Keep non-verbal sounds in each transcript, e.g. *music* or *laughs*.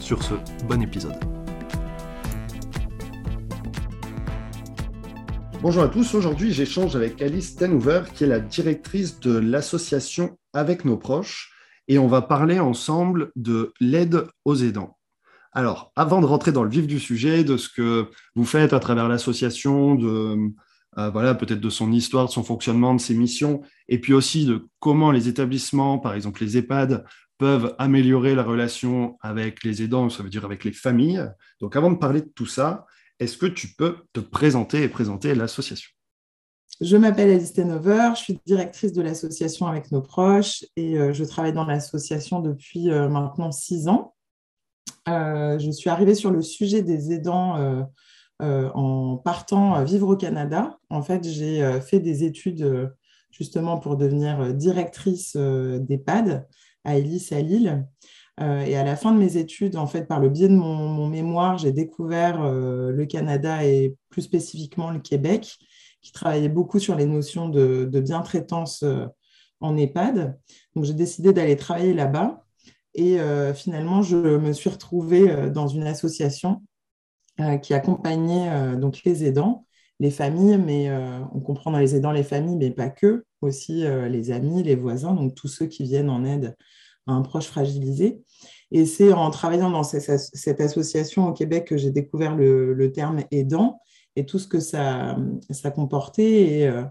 Sur ce, bon épisode. Bonjour à tous, aujourd'hui j'échange avec Alice Stenhouver qui est la directrice de l'association Avec nos proches et on va parler ensemble de l'aide aux aidants. Alors, avant de rentrer dans le vif du sujet, de ce que vous faites à travers l'association, de euh, voilà, peut-être de son histoire, de son fonctionnement, de ses missions, et puis aussi de comment les établissements, par exemple les EHPAD, peuvent améliorer la relation avec les aidants, ça veut dire avec les familles. Donc avant de parler de tout ça, est-ce que tu peux te présenter et présenter l'association? Je m'appelle Alice Tenover, je suis directrice de l'association avec nos proches et euh, je travaille dans l'association depuis euh, maintenant six ans. Euh, je suis arrivée sur le sujet des aidants en partant vivre au Canada. En fait, j'ai fait des études justement pour devenir directrice d'EHPAD à Ellis à Lille. Euh, et à la fin de mes études, en fait, par le biais de mon, mémoire, j'ai découvert euh, le Canada et plus spécifiquement le Québec, qui travaillait beaucoup sur les notions de, de bien-traitance euh, en EHPAD. Donc, j'ai décidé d'aller travailler là-bas. Et finalement, je me suis retrouvée dans une association qui accompagnait donc les aidants, les familles, mais on comprend dans les aidants les familles, mais pas que, aussi les amis, les voisins, donc tous ceux qui viennent en aide un proche fragilisé. Et c'est en travaillant dans cette association au Québec que j'ai découvert le, terme aidant et tout ce que ça, comportait. Euh,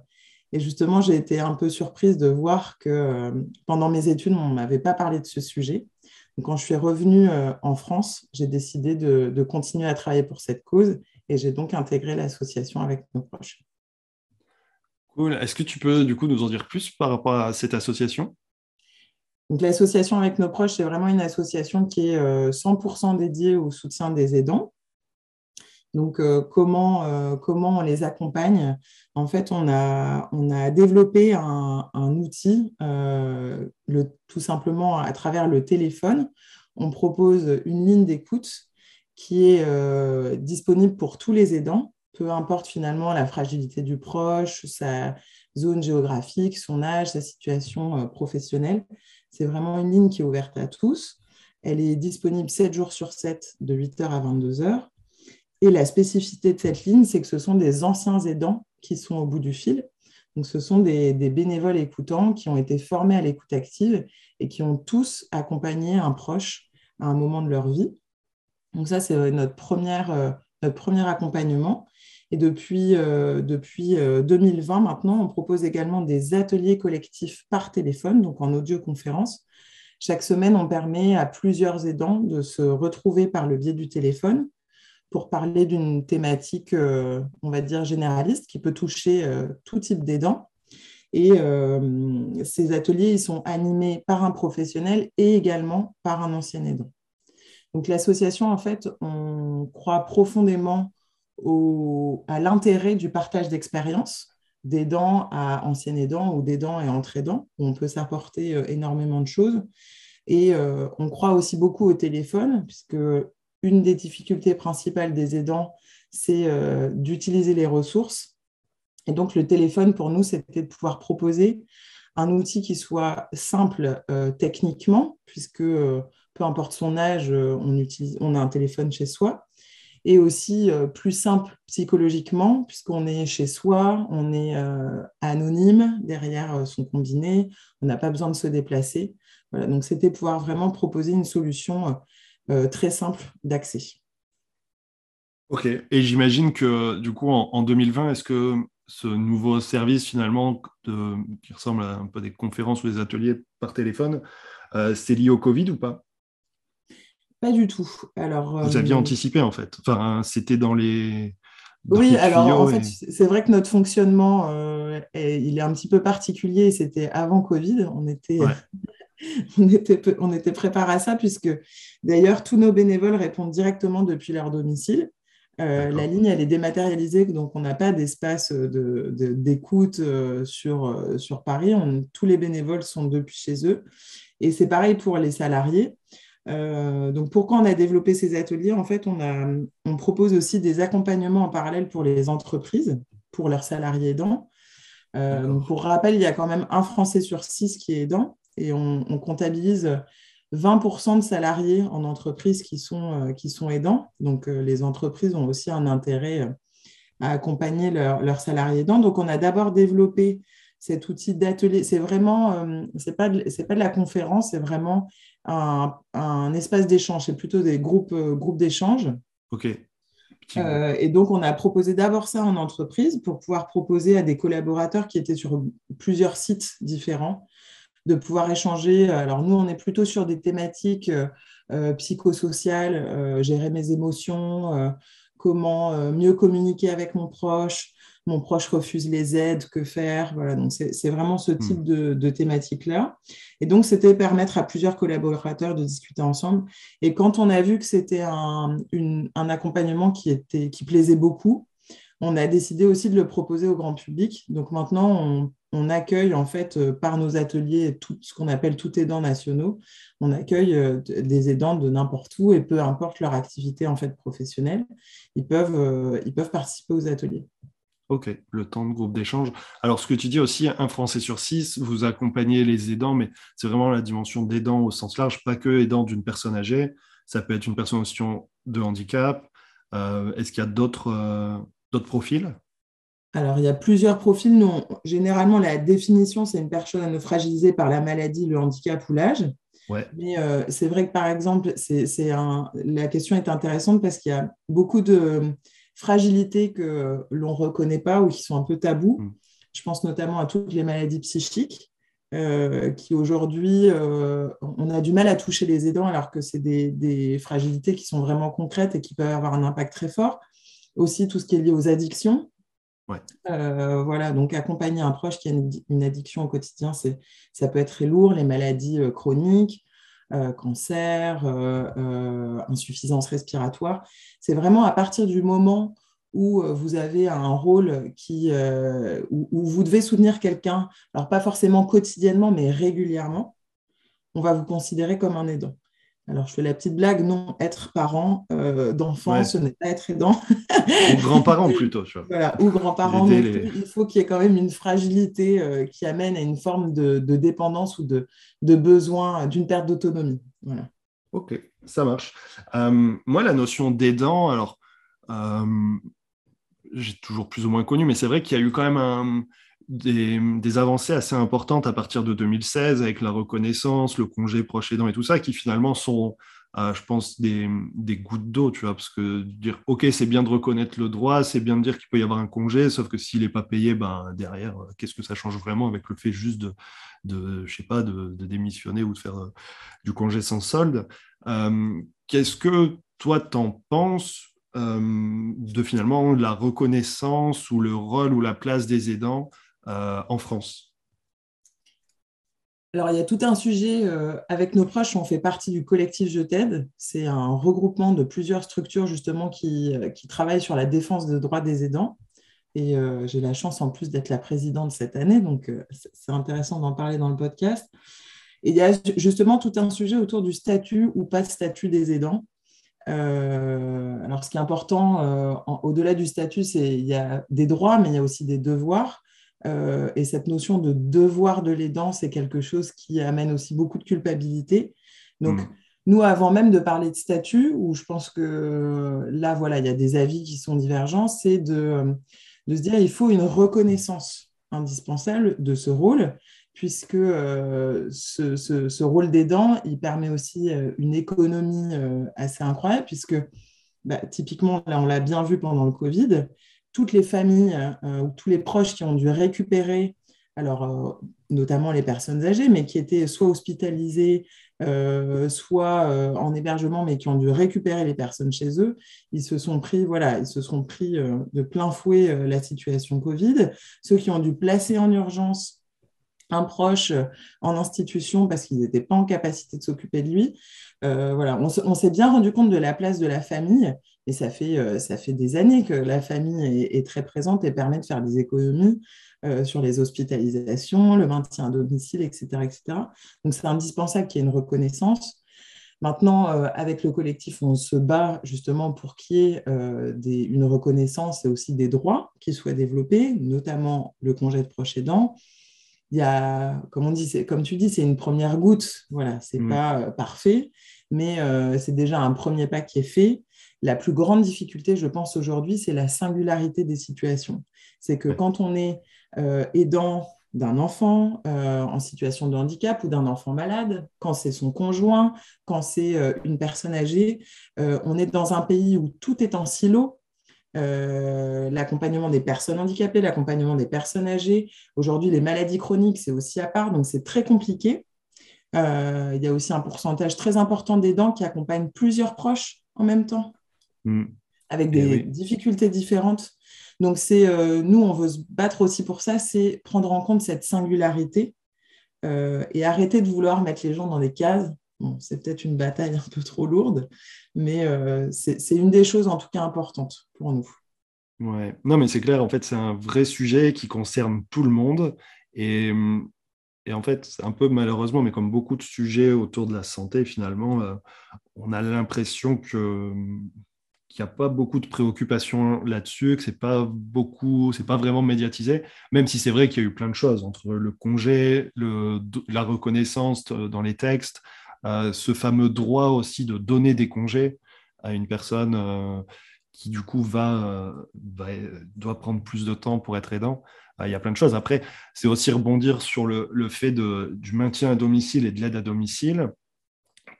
et, justement, j'ai été un peu surprise de voir que euh, pendant mes études, on ne m'avait pas parlé de ce sujet. Donc, quand je suis revenue euh, en France, j'ai décidé de, continuer à travailler pour cette cause et j'ai donc intégré l'association avec nos proches. Cool. Est-ce que tu peux du coup nous en dire plus par rapport à cette association? Donc, l'association avec nos proches, c'est vraiment une association qui est 100% euh, dédiée au soutien des aidants. Donc, euh, comment, euh, comment on les accompagne? En fait, on a, on a développé un, outil, le, tout simplement à travers le téléphone. On propose une ligne d'écoute qui est disponible pour tous les aidants, peu importe finalement la fragilité du proche, sa zone géographique, son âge, sa situation professionnelle. C'est vraiment une ligne qui est ouverte à tous. Elle est disponible 7 jours sur 7, de 8h à 22h. Et la spécificité de cette ligne, c'est que ce sont des anciens aidants qui sont au bout du fil. Donc, ce sont des, bénévoles écoutants qui ont été formés à l'écoute active et qui ont tous accompagné un proche à un moment de leur vie. Donc, ça, c'est notre, première, euh, notre premier accompagnement. Et depuis, euh, depuis 2020, euh, maintenant, on propose également des ateliers collectifs par téléphone, donc en audioconférence. Chaque semaine, on permet à plusieurs aidants de se retrouver par le biais du téléphone pour parler d'une thématique, euh, on va dire, généraliste qui peut toucher tout type d'aidants. Et ces ateliers, ils sont animés par un professionnel et également par un ancien aidant. Donc l'association, en fait, on croit profondément à l'intérêt du partage d'expériences d'aidant à ancien aidant ou d'aidant et entre aidant, on peut s'apporter euh, énormément de choses. Et euh, on croit aussi beaucoup au téléphone, puisque une des difficultés principales des aidants, c'est euh, d'utiliser les ressources. Et donc, le téléphone, pour nous, c'était de pouvoir proposer un outil qui soit simple techniquement, puisque peu importe son âge, on, utilise, on a un téléphone chez soi, et aussi euh, plus simple psychologiquement, puisqu'on est chez soi, on est euh, anonyme derrière euh, son combiné, on n'a pas besoin de se déplacer. Voilà, donc c'était pouvoir vraiment proposer une solution très simple d'accès. Ok, et j'imagine que du coup en, 2020, est-ce que ce nouveau service finalement qui ressemble à un peu des conférences ou des ateliers par téléphone, c'est lié au Covid ou pas? Pas du tout. Alors, Vous aviez euh, anticipé en fait. Enfin, c'était dans les. oui, alors en fait, c'est vrai que notre fonctionnement, euh, est, il est un petit peu particulier. C'était avant Covid. On était *laughs* on était, on était préparé à ça, puisque d'ailleurs, tous nos bénévoles répondent directement depuis leur domicile. Euh, la ligne, elle est dématérialisée, donc on n'a pas d'espace d'écoute de, sur, sur Paris. tous les bénévoles sont depuis chez eux. Et c'est pareil pour les salariés. Euh, donc, pourquoi on a développé ces ateliers? En fait, on, a, on, propose aussi des accompagnements en parallèle pour les entreprises, pour leurs salariés aidants. Euh, pour rappel, il y a quand même un Français sur six qui est aidant et on, comptabilise 20% de salariés en entreprise qui sont, euh, qui sont aidants. Donc, les entreprises ont aussi un intérêt à accompagner leurs salariés aidants. Donc, on a d'abord développé cet outil d'atelier. C'est vraiment, c'est pas, pas de la conférence, c'est vraiment un, un espace d'échange. C'est plutôt des groupes, euh, groupes d'échange. Ok. Euh, et donc, on a proposé d'abord ça en entreprise pour pouvoir proposer à des collaborateurs qui étaient sur plusieurs sites différents de pouvoir échanger. Alors, nous, on est plutôt sur des thématiques psychosociales, gérer mes émotions, comment mieux communiquer avec mon proche, mon proche refuse les aides, que faire Voilà, donc c'est vraiment ce type hmm. de, thématique-là. Et donc, c'était permettre à plusieurs collaborateurs de discuter ensemble. Et quand on a vu que c'était un, accompagnement qui, était, qui plaisait beaucoup, on a décidé aussi de le proposer au grand public. Donc maintenant, on, accueille en fait euh, par nos ateliers tout ce qu'on appelle tout aidants nationaux. On accueille euh, des aidants de n'importe où et peu importe leur activité en fait professionnelle, ils peuvent, euh, ils peuvent participer aux ateliers. Ok, le temps de groupe d'échange. Alors, ce que tu dis aussi, un Français sur six, vous accompagnez les aidants, mais c'est vraiment la dimension d'aidant au sens large, pas que aidant d'une personne âgée. Ça peut être une personne en situation de handicap. Euh, est-ce qu'il y a d'autres euh, profils? Alors, il y a plusieurs profils. généralement, la définition, c'est une personne fragilisée par la maladie, le handicap ou l'âge. Ouais. Mais euh, c'est vrai que, par exemple, c'est, la question est intéressante parce qu'il y a beaucoup de, fragilités que l'on ne reconnaît pas ou qui sont un peu tabous. Mm. Je pense notamment à toutes les maladies psychiques. Euh, qui aujourd'hui, euh, on a du mal à toucher les aidants alors que c'est des, fragilités qui sont vraiment concrètes et qui peuvent avoir un impact très fort. Aussi, tout ce qui est lié aux addictions. Euh, voilà, donc accompagner un proche qui a une, addiction au quotidien, ça peut être très lourd, les maladies chroniques, cancer, euh, euh, insuffisance respiratoire. C'est vraiment à partir du moment où vous avez un rôle qui, où, vous devez soutenir quelqu'un, alors pas forcément quotidiennement, mais régulièrement, on va vous considérer comme un aidant. Alors, je fais la petite blague, non, être parent euh, d'enfants, ce n'est pas être aidant. ou *laughs* grand-parent plutôt, tu vois. Voilà, ou grand-parent. Il faut qu'il y ait quand même une fragilité euh, qui amène à une forme de, dépendance ou de, besoin d'une perte d'autonomie. Voilà. Ok, ça marche. Euh, moi, la notion d'aidant, alors, j'ai toujours plus ou moins connu, mais c'est vrai qu'il y a eu quand même un des, avancées assez importantes à partir de 2016 avec la reconnaissance, le congé proche aidant et tout ça, qui finalement sont, euh, je pense, des, gouttes d'eau, tu vois, parce que dire, ok, c'est bien de reconnaître le droit, c'est bien de dire qu'il peut y avoir un congé, sauf que s'il n'est pas payé, ben, derrière, euh, qu'est-ce que ça change vraiment avec le fait juste de, je sais pas, de, démissionner ou de faire euh, du congé sans solde. Qu'est-ce que toi, t'en penses de finalement la reconnaissance ou le rôle ou la place des aidants en France alors, il y a tout un sujet. Euh, avec nos proches, on fait partie du collectif Je t'aide. C'est un regroupement de plusieurs structures, justement, qui, euh, qui travaillent sur la défense des droits des aidants. Et j'ai la chance, en plus, d'être la présidente cette année. Donc, c'est intéressant d'en parler dans le podcast. Et il y a justement tout un sujet autour du statut ou pas statut des aidants. alors, ce qui est important, au-delà du statut, c'est il y a des droits, mais il y a aussi des devoirs. Euh, et cette notion de devoir de l'aidant, c'est quelque chose qui amène aussi beaucoup de culpabilité. Donc, hmm. nous, avant même de parler de statut, où je pense que là, voilà, il y a des avis qui sont divergents, c'est de, de se dire il faut une reconnaissance indispensable de ce rôle, puisque euh, ce, ce, rôle d'aidant, il permet aussi euh, une économie assez incroyable, puisque bah, typiquement, là, on l'a bien vu pendant le Covid, toutes les familles euh, ou tous les proches qui ont dû récupérer, alors euh, notamment les personnes âgées, mais qui étaient soit hospitalisées, euh, soit en hébergement, mais qui ont dû récupérer les personnes chez eux, ils se sont pris, voilà, ils se sont pris de plein fouet la situation Covid. Ceux qui ont dû placer en urgence un proche en institution parce qu'il n'était pas en capacité de s'occuper de lui. voilà, on, s'est bien rendu compte de la place de la famille et ça fait, ça fait des années que la famille est, très présente et permet de faire des économies sur les hospitalisations, le maintien à domicile, etc. etc. Donc c'est indispensable qu'il y ait une reconnaissance. Maintenant, euh, avec le collectif, on se bat justement pour qu'il y ait euh, une reconnaissance et aussi des droits qui soient développés, notamment le congé de proche aidant. Il y a, comme on dit, comme tu dis, c'est une première goutte. Voilà, c'est mm. pas euh, parfait, mais c'est déjà un premier pas qui est fait. La plus grande difficulté, je pense aujourd'hui, c'est la singularité des situations. C'est que quand on est aidant d'un enfant euh, en situation de handicap ou d'un enfant malade, quand c'est son conjoint, quand c'est euh, une personne âgée. Euh, on est dans un pays où tout est en silo. l'accompagnement des personnes handicapées, l'accompagnement des personnes âgées. Aujourd'hui, les maladies chroniques, c'est aussi à part, donc c'est très compliqué. il y a aussi un pourcentage très important d'aidants qui accompagnent plusieurs proches en même temps, mm. avec eh des difficultés différentes. Donc, c'est euh, nous, on veut se battre aussi pour ça, c'est prendre en compte cette singularité euh, et arrêter de vouloir mettre les gens dans des cases. Bon, c'est peut-être une bataille un peu trop lourde, mais euh, c'est une des choses en tout cas importantes pour nous. Ouais, non, mais c'est clair, en fait, c'est un vrai sujet qui concerne tout le monde. Et, et en fait, un peu malheureusement, mais comme beaucoup de sujets autour de la santé, finalement, on a l'impression que qu'il n'y a pas beaucoup de préoccupations là-dessus, que c'est pas beaucoup, c'est pas vraiment médiatisé, même si c'est vrai qu'il y a eu plein de choses entre le congé, la reconnaissance dans les textes, euh, ce fameux droit aussi de donner des congés à une personne euh, qui du coup va, euh, doit prendre plus de temps pour être aidant. il y a plein de choses. Après, c'est aussi rebondir sur le, fait du maintien à domicile et de l'aide à domicile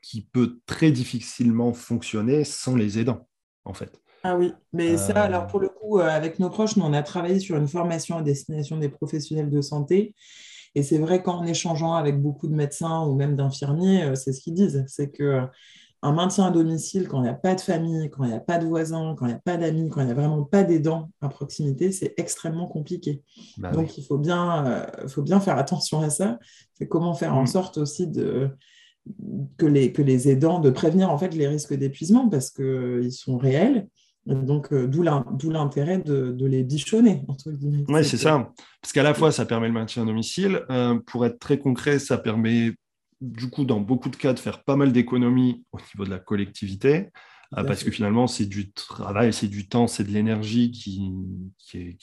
qui peut très difficilement fonctionner sans les aidants en fait. Ah oui, mais ça, alors euh. pour le coup, euh, avec nos proches, nous, on a travaillé sur une formation à destination des professionnels de santé. Et c'est vrai qu'en échangeant avec beaucoup de médecins ou même d'infirmiers, euh, c'est ce qu'ils disent, c'est que un maintien à domicile, quand il n'y a pas de famille, quand il n'y a pas de voisins, quand il n'y a pas d'amis, quand il n'y a vraiment pas d'aidants à proximité, c'est extrêmement compliqué. Bah Donc, il faut bien, faut bien faire attention à ça. C'est comment faire en mm. sorte aussi de, que les, que les aidants, de prévenir en fait les risques d'épuisement parce qu'ils sont réels. Donc, euh, d'où l'intérêt de, de, les bichonner, Oui, c'est ça. Parce qu'à la fois, ça permet le maintien à domicile. Euh, pour être très concret, ça permet, du coup, dans beaucoup de cas, de faire pas mal d'économies au niveau de la collectivité. Euh, parce que finalement, c'est du travail, c'est du temps, c'est de l'énergie qui, qui est,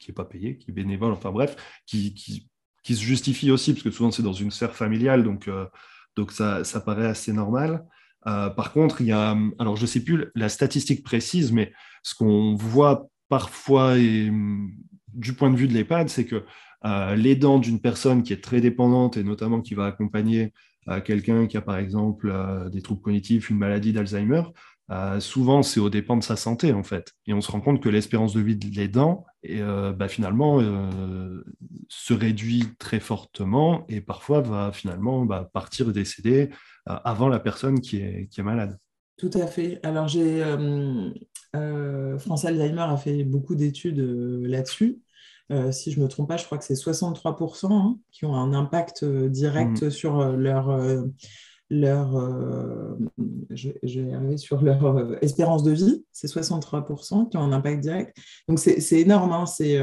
qui, est pas payé, qui est bénévole, enfin bref, qui, qui, qui, se justifie aussi, parce que souvent c'est dans une sphère familiale, donc donc ça, paraît assez normal. Euh, par contre, il y a, alors je ne sais plus la statistique précise, mais ce qu'on voit parfois et, du point de vue de l'EHPAD, c'est que euh, l'aidant d'une personne qui est très dépendante et notamment qui va accompagner euh, quelqu'un qui a par exemple des troubles cognitifs, une maladie d'Alzheimer, souvent c'est au dépend de sa santé en fait. Et on se rend compte que l'espérance de vie de l'aidant, bah, finalement, se réduit très fortement et parfois va finalement bah, partir décéder euh, avant la personne qui est, qui est malade. Tout à fait. Alors, j'ai euh, euh, France Alzheimer a fait beaucoup d'études là-dessus. si je ne me trompe pas, je crois que c'est 63% hein, qui ont un impact direct mmh. sur leur, leur je, vais arriver sur leur espérance de vie. C'est 63% qui ont un impact direct. Donc, c'est énorme. Hein, c'est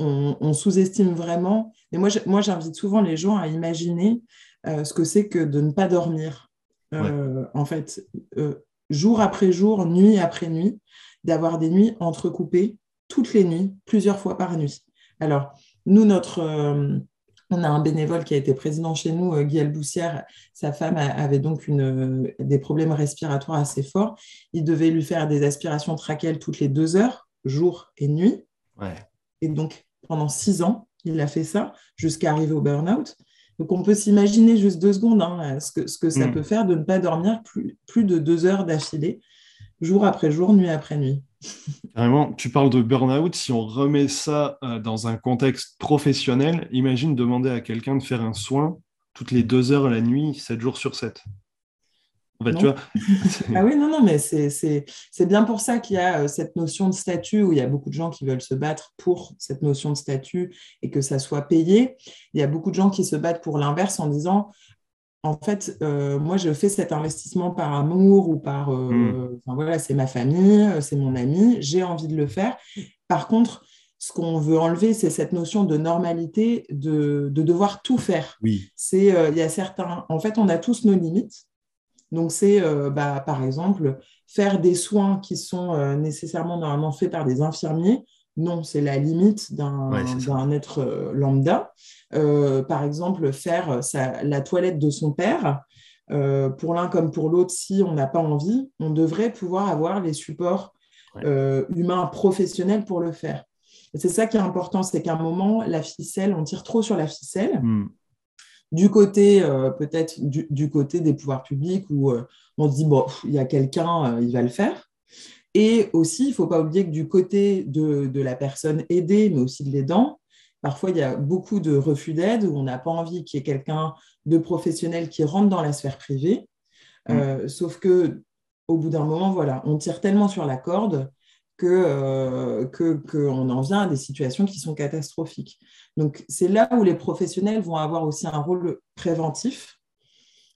on, sous-estime vraiment. Mais moi, moi, j'invite souvent les gens à imaginer euh, ce que c'est que de ne pas dormir. Euh, en fait, euh, jour après jour, nuit après nuit, d'avoir des nuits entrecoupées toutes les nuits, plusieurs fois par nuit. Alors, nous, notre, on a un bénévole qui a été président chez nous, Guy Boussière. Sa femme avait donc une, des problèmes respiratoires assez forts. Il devait lui faire des aspirations trachéales toutes les deux heures, jour et nuit. Et donc, pendant six ans, il a fait ça jusqu'à arriver au burn-out. Donc, on peut s'imaginer juste deux secondes hein, ce, que, ce, que, ça hmm. peut faire de ne pas dormir plus, plus de deux heures d'affilée, jour après jour, nuit après nuit. Carrément, tu parles de burn-out. Si on remet ça euh, dans un contexte professionnel, imagine demander à quelqu'un de faire un soin toutes les deux heures la nuit, sept jours sur sept. *laughs* ah oui, non, non, mais c'est bien pour ça qu'il y a cette notion de statut où il y a beaucoup de gens qui veulent se battre pour cette notion de statut et que ça soit payé. Il y a beaucoup de gens qui se battent pour l'inverse en disant en fait, moi, je fais cet investissement par amour ou par, hmm. voilà, c'est ma famille, c'est mon ami, j'ai envie de le faire. Par contre, ce qu'on veut enlever, c'est cette notion de normalité, de, devoir tout faire. Oui. C'est, euh, il y a certains, en fait, on a tous nos limites. Donc, c'est, euh, bah, par exemple, faire des soins qui sont euh, nécessairement normalement faits par des infirmiers. Non, c'est la limite d'un, être lambda. par exemple, faire la toilette de son père. pour l'un comme pour l'autre, si on n'a pas envie, on devrait pouvoir avoir les supports humains professionnels pour le faire c'est ça qui est important, c'est qu'à un moment, la ficelle, on tire trop sur la ficelle. Hmm. Du côté, euh, peut-être du, côté des pouvoirs publics, où euh, on se dit, bon, il y a quelqu'un, euh, il va le faire. Et aussi, il ne faut pas oublier que du côté de, la personne aidée, mais aussi de l'aidant, parfois il y a beaucoup de refus d'aide où on n'a pas envie qu'il y ait quelqu'un de professionnel qui rentre dans la sphère privée. Hmm. sauf que au bout d'un moment, voilà, on tire tellement sur la corde qu'on que, en vient à des situations qui sont catastrophiques. Donc, c'est là où les professionnels vont avoir aussi un rôle préventif,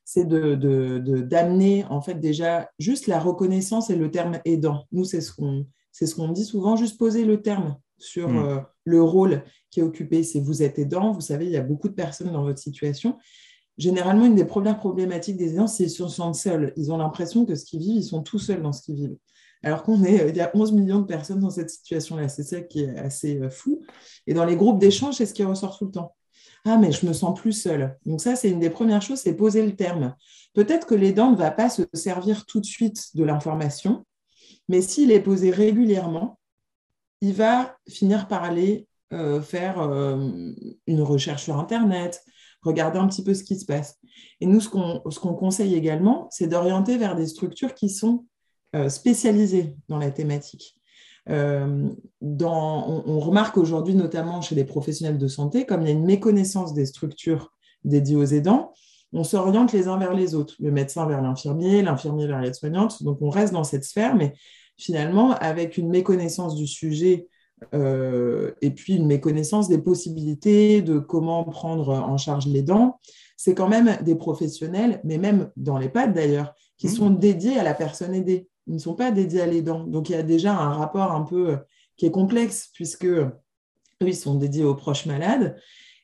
c'est d'amener de, de, en fait déjà juste la reconnaissance et le terme aidant. Nous, c'est ce qu'on ce qu'on dit souvent, juste poser le terme sur mm. euh, le rôle qui est occupé. C'est vous êtes aidant, vous savez, il y a beaucoup de personnes dans votre situation. Généralement, une des premières problématiques des aidants, c'est qu'ils se sentent seuls. Ils ont l'impression que ce qu'ils vivent, ils sont tout seuls dans ce qu'ils vivent alors qu'on est, il y a 11 millions de personnes dans cette situation-là. C'est ça qui est assez euh, fou. Et dans les groupes d'échange, c'est ce qui ressort tout le temps. Ah, mais je me sens plus seule. Donc ça, c'est une des premières choses, c'est poser le terme. Peut-être que l'aidant ne va pas se servir tout de suite de l'information, mais s'il est posé régulièrement, il va finir par aller euh, faire euh, une recherche sur Internet, regarder un petit peu ce qui se passe. Et nous, ce qu'on conseille également, c'est d'orienter vers des structures qui sont euh, spécialisés dans la thématique. Euh, on, remarque aujourd'hui, notamment chez les professionnels de santé, comme il y a une méconnaissance des structures dédiées aux aidants, on s'oriente les uns vers les autres, le médecin vers l'infirmier, l'infirmier vers l'aide-soignante. Donc on reste dans cette sphère, mais finalement, avec une méconnaissance du sujet euh, et puis une méconnaissance des possibilités de comment prendre en charge les dents, c'est quand même des professionnels, mais même dans les pattes d'ailleurs, qui mmh. sont dédiés à la personne aidée ils ne sont pas dédiés à l'aidant. Donc, il y a déjà un rapport un peu euh, qui est complexe, puisque eux, ils sont dédiés aux proches malades.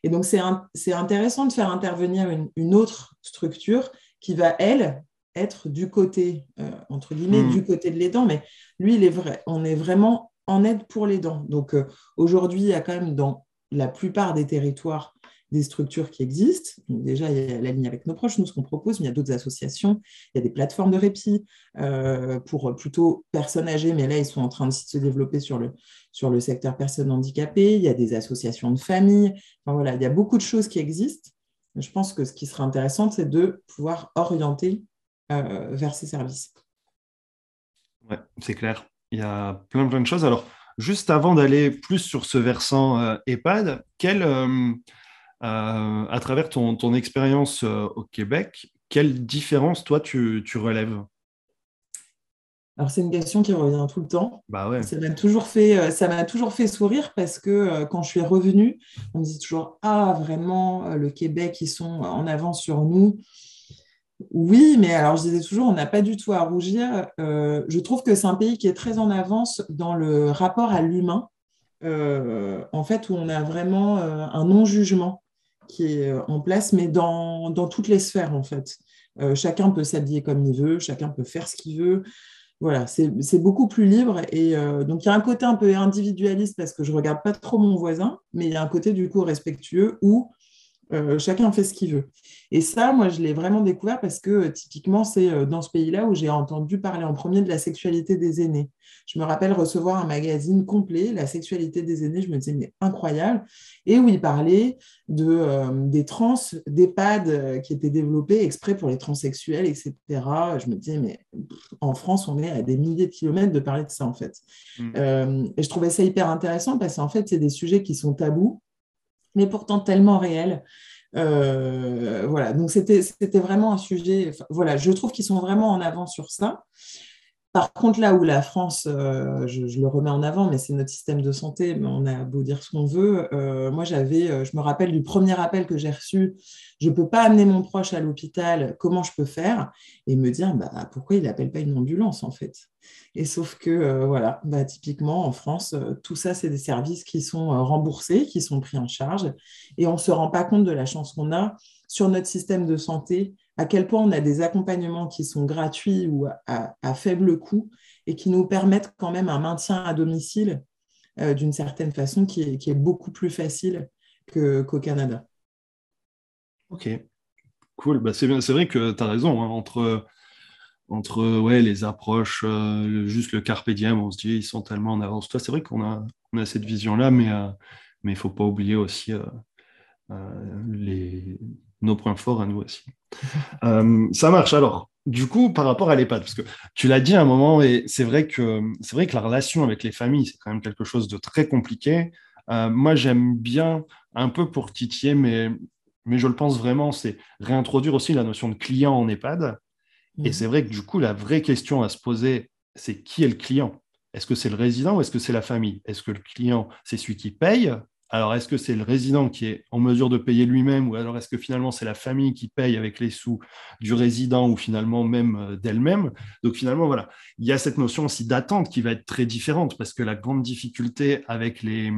Et donc, c'est intéressant de faire intervenir une, autre structure qui va, elle, être du côté, euh, entre guillemets, hmm. du côté de l'aidant. Mais lui, il est vrai, on est vraiment en aide pour l'aidant. Donc, euh, aujourd'hui, il y a quand même dans la plupart des territoires des structures qui existent. déjà, il y a la ligne avec nos proches, nous, ce qu'on propose, mais il y a d'autres associations, il y a des plateformes de répit euh, pour plutôt personnes âgées, mais là, ils sont en train de se développer sur le, sur le secteur personnes handicapées, il y a des associations de familles, enfin, voilà, il y a beaucoup de choses qui existent. Je pense que ce qui serait intéressant, c'est de pouvoir orienter euh, vers ces services. Oui, c'est clair. Il y a plein, plein de choses. Alors, juste avant d'aller plus sur ce versant euh, EHPAD, quel, à travers ton, expérience euh, au Québec, quelle différence, toi, tu, relèves? Alors c'est une question qui revient tout le temps. Bah ouais. Ça m'a toujours fait, euh, ça m'a toujours fait sourire parce que quand je suis revenue, on me dit toujours ah vraiment le Québec ils sont en avance sur nous. Oui, mais alors je disais toujours on n'a pas du tout à rougir. je trouve que c'est un pays qui est très en avance dans le rapport à l'humain. en fait où on a vraiment un non jugement qui est euh, en place, mais dans, dans toutes les sphères, en fait. Euh, chacun peut s'habiller comme il veut, chacun peut faire ce qu'il veut. Voilà, c'est beaucoup plus libre. Et euh, donc, il y a un côté un peu individualiste parce que je ne regarde pas trop mon voisin, mais il y a un côté du coup respectueux où euh, chacun fait ce qu'il veut. Et ça, moi, je l'ai vraiment découvert parce que euh, typiquement, c'est euh, dans ce pays-là où j'ai entendu parler en premier de la sexualité des aînés. Je me rappelle recevoir un magazine complet, La sexualité des aînés, je me disais, mais incroyable, et où il parlait de, des trans, des pads qui étaient développés exprès pour les transsexuels, etc. Je me disais, mais en France, on est à des milliers de kilomètres de parler de ça, en fait. Mmh. et je trouvais ça hyper intéressant parce qu'en fait, c'est des sujets qui sont tabous mais pourtant tellement réel. voilà, donc c'était vraiment un sujet. Voilà, je trouve qu'ils sont vraiment en avant sur ça. Par contre, là où la France, euh, je, le remets en avant, mais c'est notre système de santé, on a beau dire ce qu'on veut. Euh, moi, j'avais, euh, je me rappelle du premier appel que j'ai reçu. Je ne peux pas amener mon proche à l'hôpital. Comment je peux faire? Et me dire, bah, pourquoi il n'appelle pas une ambulance en fait? Et sauf que, voilà, bah, typiquement en France, tout ça, c'est des services qui sont remboursés, qui sont pris en charge, et on ne se rend pas compte de la chance qu'on a sur notre système de santé à quel point on a des accompagnements qui sont gratuits ou à, faible coût et qui nous permettent quand même un maintien à domicile euh, d'une certaine façon qui est, beaucoup plus facile qu'au Canada. Ok, cool. Bah, c'est vrai que tu as raison. Hein. entre, entre ouais, les approches, euh, juste le carpe diem, on se dit ils sont tellement en avance. C'est vrai qu'on a, cette vision-là, mais euh, il ne faut pas oublier aussi les, nos points forts à nous aussi. *laughs* Euh, ça marche. Alors, du coup, par rapport à l'EHPAD, parce que tu l'as dit à un moment, et c'est vrai que c'est vrai que la relation avec les familles, c'est quand même quelque chose de très compliqué. Euh, moi, j'aime bien un peu pour titiller, mais, mais je le pense vraiment, c'est réintroduire aussi la notion de client en EHPAD. Et mhm. c'est vrai que du coup, la vraie question à se poser, c'est qui est le client? Est-ce que c'est le résident ou est-ce que c'est la famille? Est-ce que le client, c'est celui qui paye? Alors, est-ce que c'est le résident qui est en mesure de payer lui-même ou alors est-ce que finalement c'est la famille qui paye avec les sous du résident ou finalement même euh, d'elle-même? Donc finalement, voilà, il y a cette notion aussi d'attente qui va être très différente parce que la grande difficulté avec les,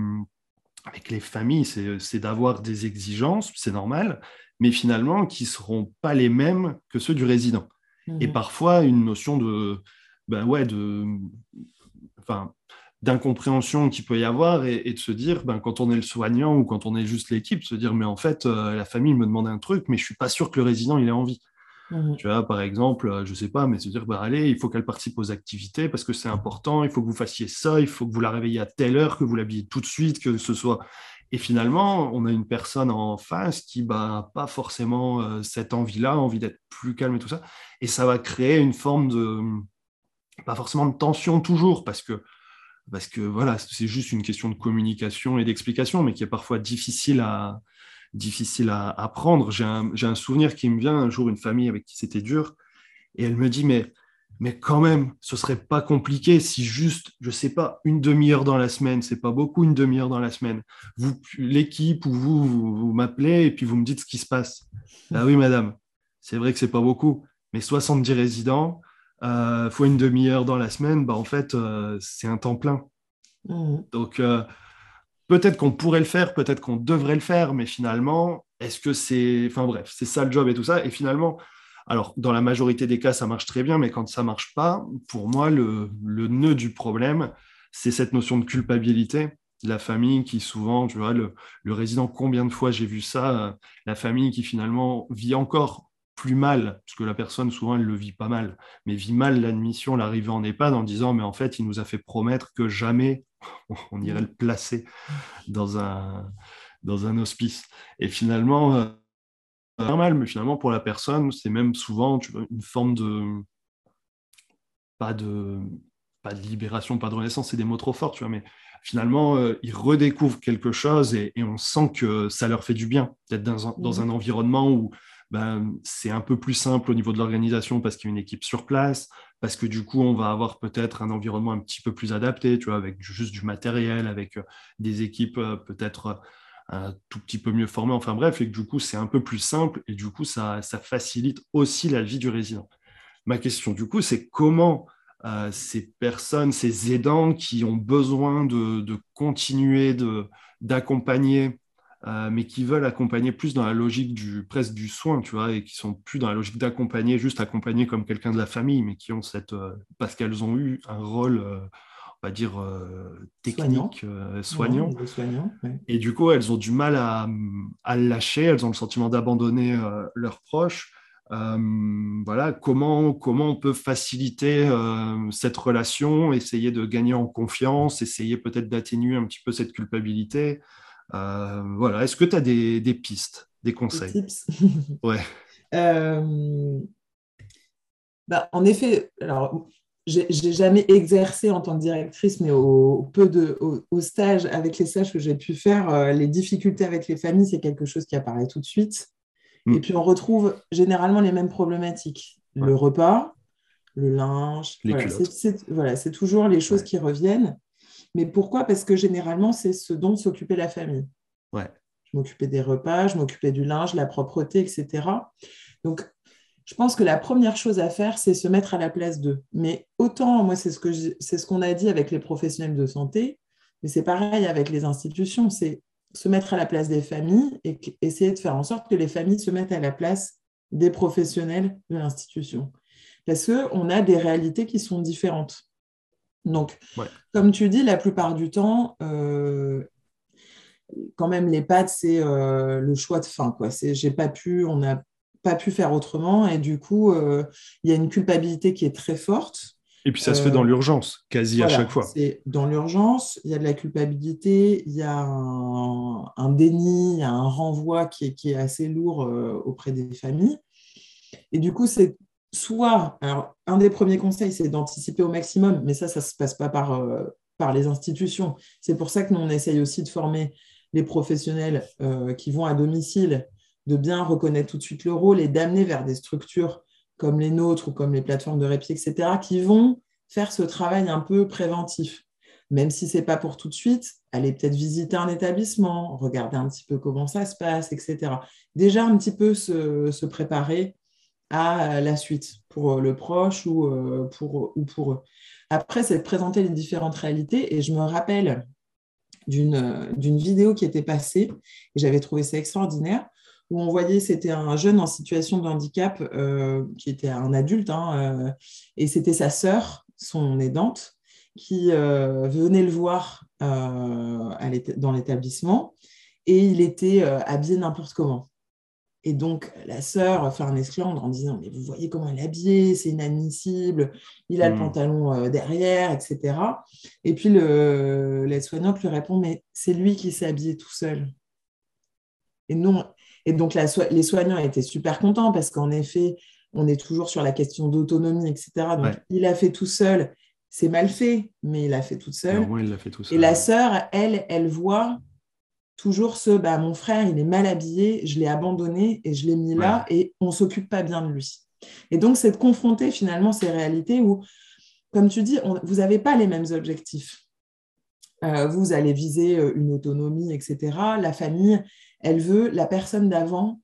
avec les familles, c'est d'avoir des exigences, c'est normal, mais finalement qui ne seront pas les mêmes que ceux du résident. Et mmh parfois, une notion de, ben ouais, de, enfin, d'incompréhension qu'il peut y avoir et, de se dire, ben, quand on est le soignant ou quand on est juste l'équipe, se dire, mais en fait, euh, la famille me demande un truc, mais je suis pas sûr que le résident, il ait envie. Mmh. Tu vois, par exemple, euh, je sais pas, mais se dire, bah, allez, il faut qu'elle participe aux activités parce que c'est important, il faut que vous fassiez ça, il faut que vous la réveillez à telle heure, que vous l'habillez tout de suite, que ce soit... Et finalement, on a une personne en face qui n'a bah, pas forcément euh, cette envie-là, envie d'être plus calme et tout ça. Et ça va créer une forme de... Pas forcément de tension toujours, parce que parce que voilà, c'est juste une question de communication et d'explication, mais qui est parfois difficile à, difficile à, apprendre. J'ai un, souvenir qui me vient un jour, une famille avec qui c'était dur, et elle me dit, mais, mais quand même, ce serait pas compliqué si juste, je sais pas, une demi-heure dans la semaine, c'est pas beaucoup une demi-heure dans la semaine, vous, l'équipe ou vous, vous, m'appelez et puis vous me dites ce qui se passe. Ah oui, madame, c'est vrai que c'est pas beaucoup, mais 70 résidents, euh, fois une demi-heure dans la semaine, bah, en fait, euh, c'est un temps plein. Mmh. Donc, euh, peut-être qu'on pourrait le faire, peut-être qu'on devrait le faire, mais finalement, est-ce que c'est. Enfin, bref, c'est ça le job et tout ça. Et finalement, alors, dans la majorité des cas, ça marche très bien, mais quand ça marche pas, pour moi, le, le nœud du problème, c'est cette notion de culpabilité. La famille qui souvent, tu vois, le, le résident, combien de fois j'ai vu ça, la famille qui finalement vit encore plus mal, parce que la personne, souvent, elle le vit pas mal, mais vit mal l'admission, l'arrivée en EHPAD en disant, mais en fait, il nous a fait promettre que jamais *laughs* on irait le placer dans un, dans un hospice. Et finalement, euh, normal, mais finalement, pour la personne, c'est même souvent tu vois, une forme de pas de pas de libération, pas de renaissance, c'est des mots trop forts, tu vois, mais finalement, euh, ils redécouvrent quelque chose et, on sent que ça leur fait du bien d'être dans, dans, un environnement où ben, c'est un peu plus simple au niveau de l'organisation parce qu'il y a une équipe sur place, parce que du coup, on va avoir peut-être un environnement un petit peu plus adapté, tu vois, avec juste du matériel, avec euh, des équipes euh, peut-être euh, un tout petit peu mieux formées, enfin bref, et que du coup, c'est un peu plus simple et du coup, ça, facilite aussi la vie du résident. Ma question, du coup, c'est comment ces personnes, ces aidants qui ont besoin de, de continuer d'accompagner euh, mais qui veulent accompagner plus dans la logique du presque du soin, tu vois, et qui sont plus dans la logique d'accompagner, juste accompagner comme quelqu'un de la famille, mais qui ont cette euh, parce qu'elles ont eu un rôle, euh, on va dire technique, soignant, et du coup elles ont du mal à, à lâcher, elles ont le sentiment d'abandonner leurs proches. voilà, comment, comment on peut faciliter cette relation, essayer de gagner en confiance, essayer peut-être d'atténuer un petit peu cette culpabilité? Euh, voilà. Est-ce que tu as des, pistes, des conseils? des tips? *laughs* ouais. Euh, bah, en effet, alors j'ai jamais exercé en tant que directrice, mais au, peu de, au, stage, avec les stages que j'ai pu faire, euh, les difficultés avec les familles, c'est quelque chose qui apparaît tout de suite. Mm. Et puis on retrouve généralement les mêmes problématiques. Le repas, le linge, voilà, c'est toujours les choses qui reviennent. Mais pourquoi? Parce que généralement, c'est ce dont s'occupait la famille. Ouais. Je m'occupais des repas, je m'occupais du linge, la propreté, etc. Donc, je pense que la première chose à faire, c'est se mettre à la place d'eux. Mais autant, moi, c'est ce c'est ce qu'on a dit avec les professionnels de santé, mais c'est pareil avec les institutions, c'est se mettre à la place des familles et essayer de faire en sorte que les familles se mettent à la place des professionnels de l'institution. Parce qu'on a des réalités qui sont différentes. Donc, comme tu dis, la plupart du temps, euh, quand même, les pâtes, c'est euh, le choix de fin. Quoi. J'ai pas pu, on n'a pas pu faire autrement. Et du coup, euh, il y a une culpabilité qui est très forte. Et puis ça se fait dans l'urgence, quasi à chaque fois. C'est dans l'urgence, il y a de la culpabilité, il y a un, déni, il y a un renvoi qui est, qui est assez lourd auprès des familles. Et du coup, c'est soit, alors un des premiers conseils, c'est d'anticiper au maximum, mais ça, ça ne se passe pas par, euh, par les institutions. C'est pour ça que nous, on essaye aussi de former les professionnels euh, qui vont à domicile, de bien reconnaître tout de suite le rôle et d'amener vers des structures comme les nôtres ou comme les plateformes de répit, etc., qui vont faire ce travail un peu préventif. Même si ce n'est pas pour tout de suite, aller peut-être visiter un établissement, regarder un petit peu comment ça se passe, etc. Déjà un petit peu se préparer à la suite pour le proche ou euh, pour, ou pour eux. Après, c'est de présenter les différentes réalités et je me rappelle d'une vidéo qui était passée et j'avais trouvé ça extraordinaire où on voyait c'était un jeune en situation de handicap euh, qui était un adulte hein, euh, et c'était sa sœur, son aidante, qui venait le voir dans l'établissement et il était habillé n'importe comment. Et donc, la sœur fait un esclandre en disant Mais vous voyez comment elle est habillée, c'est inadmissible, il a le hmm. pantalon euh, derrière, etc. Et puis, l'aide-soignante lui répond Mais c'est lui qui s'est habillé tout seul. Et, non. et donc, les soignants étaient super contents parce qu'en effet, on est toujours sur la question d'autonomie, etc. Donc, il a fait tout seul. C'est mal fait, mais il a fait tout seul. il fait tout seul. Et la sœur, elle, elle voit toujours ce bah, mon frère, il est mal habillé, je l'ai abandonné et je l'ai mis là et on s'occupe pas bien de lui. Et donc, c'est de confronter finalement ces réalités où, comme tu dis, vous n'avez pas les mêmes objectifs. Euh, vous allez viser euh, une autonomie, etc. La famille, elle veut la personne d'avant,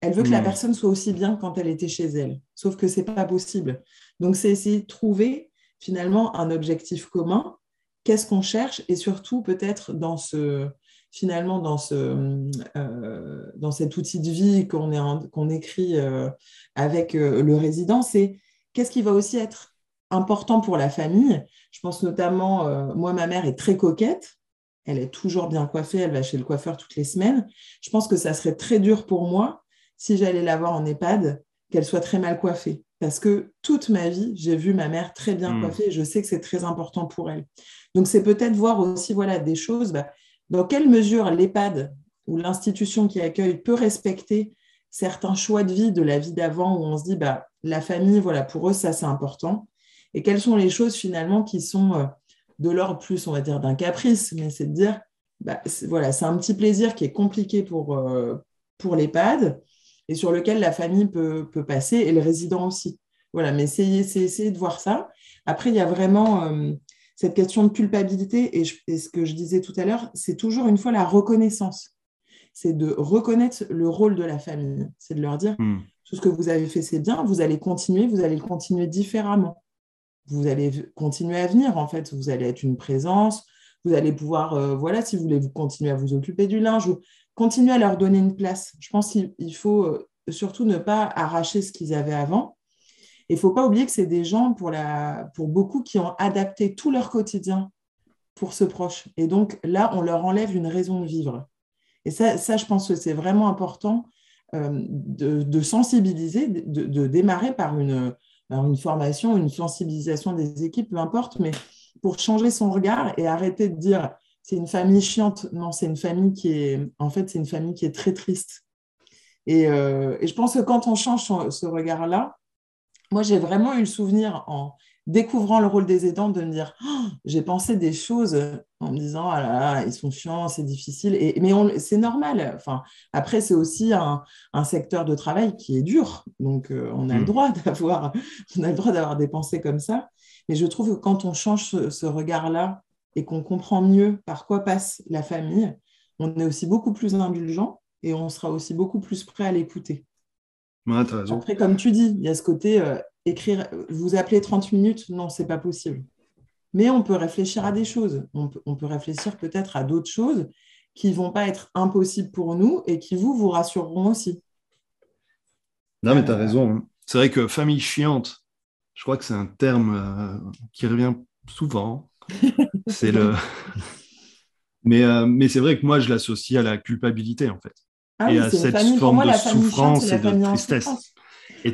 elle veut que la hmm. personne soit aussi bien quand elle était chez elle. Sauf que c'est pas possible. Donc, c'est essayer de trouver finalement un objectif commun. Qu'est-ce qu'on cherche? Et surtout, peut-être dans ce, finalement dans, ce, euh, dans cet outil de vie qu'on qu'on écrit euh, avec euh, le résident, c'est qu'est-ce qui va aussi être important pour la famille? Je pense notamment, moi, ma mère est très coquette. Elle est toujours bien coiffée, elle va chez le coiffeur toutes les semaines. Je pense que ça serait très dur pour moi si j'allais la voir en EHPAD, qu'elle soit très mal coiffée. Parce que toute ma vie, j'ai vu ma mère très bien hmm. coiffée et je sais que c'est très important pour elle. Donc, c'est peut-être voir aussi voilà, des choses. Bah, dans quelle mesure l'EHPAD ou l'institution qui accueille peut respecter certains choix de vie de la vie d'avant où on se dit bah, la famille, voilà, pour eux, ça c'est important. Et quelles sont les choses finalement qui sont euh, de l'ordre plus, on va dire, d'un caprice, mais c'est de dire, bah, voilà, c'est un petit plaisir qui est compliqué pour, euh, pour l'EHPAD et sur lequel la famille peut, peut, passer et le résident aussi. Voilà, mais essayez, essayez de voir ça. Après, il y a vraiment euh, cette question de culpabilité, et, ce que je disais tout à l'heure, c'est toujours une fois la reconnaissance. C'est de reconnaître le rôle de la famille. C'est de leur dire, hmm. tout ce que vous avez fait, c'est bien, vous allez continuer, vous allez le continuer différemment. Vous allez continuer à venir, en fait. Vous allez être une présence, vous allez pouvoir, euh, voilà, si vous voulez vous continuer à vous occuper du linge, ou continuer à leur donner une place. Je pense qu'il faut euh, surtout ne pas arracher ce qu'ils avaient avant, il ne faut pas oublier que c'est des gens, pour, la, pour beaucoup, qui ont adapté tout leur quotidien pour ce proche. Et donc là, on leur enlève une raison de vivre. Et ça, ça je pense que c'est vraiment important euh, de, sensibiliser, de, démarrer par une, une formation, une sensibilisation des équipes, peu importe, mais pour changer son regard et arrêter de dire c'est une famille chiante. Non, c'est une famille qui est, en fait, c'est une famille qui est très triste. Et, euh, et je pense que quand on change ce regard-là, moi, j'ai vraiment eu le souvenir en découvrant le rôle des aidants, de me dire oh, j'ai pensé des choses en me disant ah là là, ils sont chiants, c'est difficile. Et, mais c'est normal. Enfin, après, c'est aussi un, secteur de travail qui est dur. Donc, euh, on a le hmm. droit *laughs* d'avoir on a le droit d'avoir des pensées comme ça. Mais je trouve que quand on change ce, regard-là et qu'on comprend mieux par quoi passe la famille, on est aussi beaucoup plus indulgent et on sera aussi beaucoup plus prêt à l'écouter. Après, comme tu dis, il y a ce côté euh, écrire, vous appelez 30 minutes, non, c'est pas possible. Mais on peut réfléchir à des choses. On peut, réfléchir peut-être à d'autres choses qui vont pas être impossibles pour nous et qui vous, vous rassureront aussi. Non, mais tu as raison. Hein. C'est vrai que famille chiante, je crois que c'est un terme euh, qui revient souvent. c'est le. *laughs* *laughs* mais, euh, mais c'est vrai que moi, je l'associe à la culpabilité, en fait. Ah et à cette forme de souffrance et de tristesse.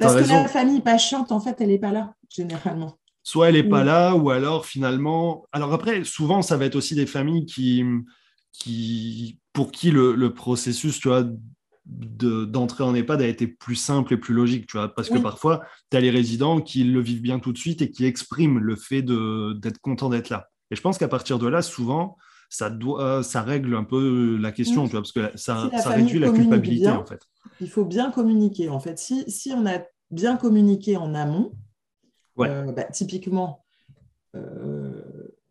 Parce que la famille pas chiante, en fait, elle n'est pas là, généralement. Soit elle n'est pas là, ou alors finalement. Alors après, souvent, ça va être aussi des familles qui, qui pour qui le, processus, tu vois, d'entrer en EHPAD a été plus simple et plus logique, tu vois, parce que parfois, tu as les résidents qui le vivent bien tout de suite et qui expriment le fait d'être content d'être là. Et je pense qu'à partir de là, souvent, ça, doit, ça règle un peu la question, tu vois, parce que ça, ça réduit la culpabilité, en fait il faut bien communiquer. En fait, si, si on a bien communiqué en amont, euh, bah, typiquement, euh,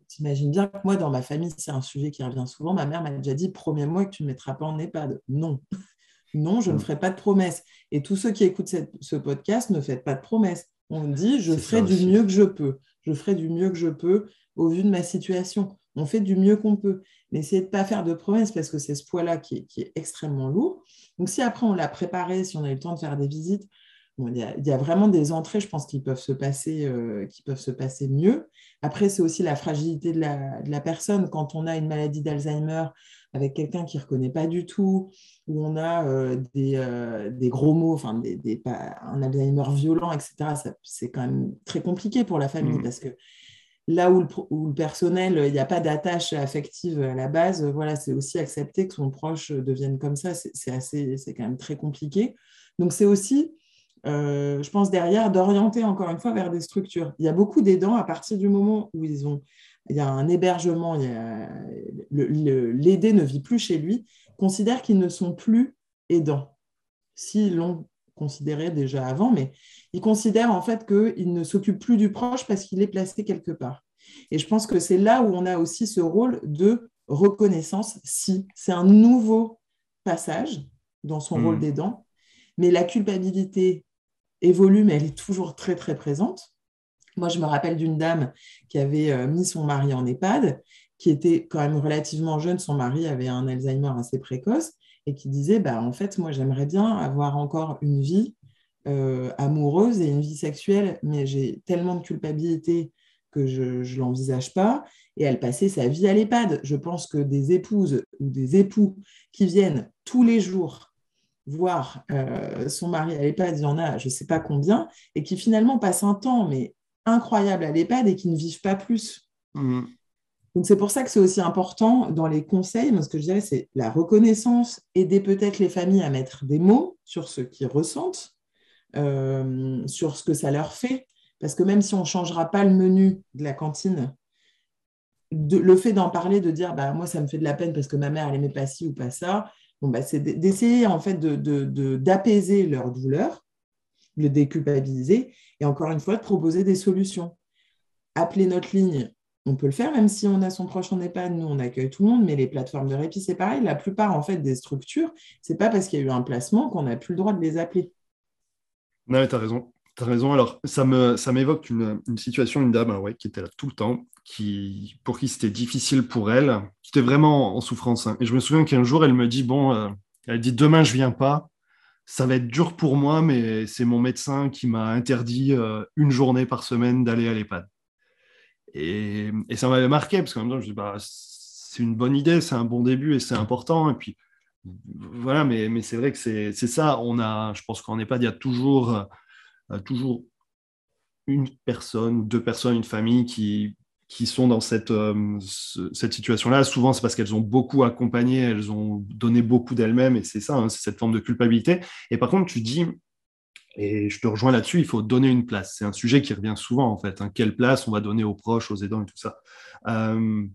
t'imagines bien que moi, dans ma famille, c'est un sujet qui revient souvent. Ma mère m'a déjà dit premier mois que tu ne mettras pas en EHPAD. Non. *laughs* non, je ne mm. ferai pas de promesses. Et tous ceux qui écoutent ce podcast ne faites pas de promesses. On dit je ferai du mieux que je peux. Je ferai du mieux que je peux au vu de ma situation. On fait du mieux qu'on peut. Mais essayez de ne pas faire de promesses parce que c'est ce poids-là qui est, extrêmement lourd. Donc, si après on l'a préparé, si on a eu le temps de faire des visites, il, y a, vraiment des entrées, je pense, qui peuvent se passer, euh, qui peuvent se passer mieux. Après, c'est aussi la fragilité de la, personne. Quand on a une maladie d'Alzheimer avec quelqu'un qui ne reconnaît pas du tout, où on a euh, euh, des, gros mots, enfin, des, un Alzheimer violent, etc., c'est quand même très compliqué pour la famille mmh. parce que là où le, personnel, il n'y a pas d'attache affective à la base, voilà, c'est aussi accepter que son proche devienne comme ça, c'est quand même très compliqué. Donc c'est aussi, euh, je pense derrière, d'orienter encore une fois vers des structures. Il y a beaucoup d'aidants à partir du moment où ils ont, il y a un hébergement, l'aidé ne vit plus chez lui, considère qu'ils ne sont plus aidants. S'ils l'ont considéré déjà avant, mais il considère en fait qu'il ne s'occupe plus du proche parce qu'il est placé quelque part. Et je pense que c'est là où on a aussi ce rôle de reconnaissance si c'est un nouveau passage dans son rôle hmm. d'aidant, mais la culpabilité évolue, mais elle est toujours très très présente. Moi, je me rappelle d'une dame qui avait euh, mis son mari en EHPAD, qui était quand même relativement jeune. Son mari avait un Alzheimer assez précoce et qui disait bah, En fait, moi, j'aimerais bien avoir encore une vie euh, amoureuse et une vie sexuelle, mais j'ai tellement de culpabilité que je ne l'envisage pas. Et elle passait sa vie à l'EHPAD. Je pense que des épouses ou des époux qui viennent tous les jours voir euh, son mari à l'EHPAD, il y en a je ne sais pas combien, et qui finalement passent un temps mais incroyable à l'EHPAD et qui ne vivent pas plus. Mmh. Donc c'est pour ça que c'est aussi important dans les conseils, ce que je dirais, c'est la reconnaissance, aider peut-être les familles à mettre des mots sur ce qu'ils ressentent, euh, sur ce que ça leur fait. Parce que même si on ne changera pas le menu de la cantine, le fait d'en parler, de dire bah, moi ça me fait de la peine parce que ma mère elle aimait pas ci ou pas ça, bon, bah, c'est d'essayer en d'apaiser de, leur douleur, de déculpabiliser et encore une fois de proposer des solutions. Appeler notre ligne on peut le faire, même si on a son proche en EHPAD, nous on accueille tout le monde, mais les plateformes de répit, c'est pareil. La plupart en fait des structures, c'est pas parce qu'il y a eu un placement qu'on n'a plus le droit de les appeler. Non, tu as raison. As raison. Alors, ça me ça m'évoque une, situation, une dame ouais, qui était là tout le temps, qui, pour qui c'était difficile pour elle, qui était vraiment en souffrance. Hein. Et je me souviens qu'un jour, elle me dit Bon, euh, elle dit Demain, je viens pas. Ça va être dur pour moi, mais c'est mon médecin qui m'a interdit euh, une journée par semaine d'aller à l'EHPAD. Et, ça m'avait marqué, parce qu'en même temps, je dis, bah, c'est une bonne idée, c'est un bon début et c'est important. Et puis, voilà, mais, mais c'est vrai que c'est ça. On a, je pense qu'en EHPAD, il y a toujours, euh, toujours une personne, deux personnes, une famille qui, qui sont dans cette, euh, cette situation-là. Souvent, c'est parce qu'elles ont beaucoup accompagné, elles ont donné beaucoup d'elles-mêmes, et c'est ça, hein, c'est cette forme de culpabilité. Et par contre, tu dis, Et je te rejoins là-dessus, il faut donner une place. C'est un sujet qui revient souvent, en fait. Hein. Quelle place on va donner aux proches, aux aidants et tout ça. Euh,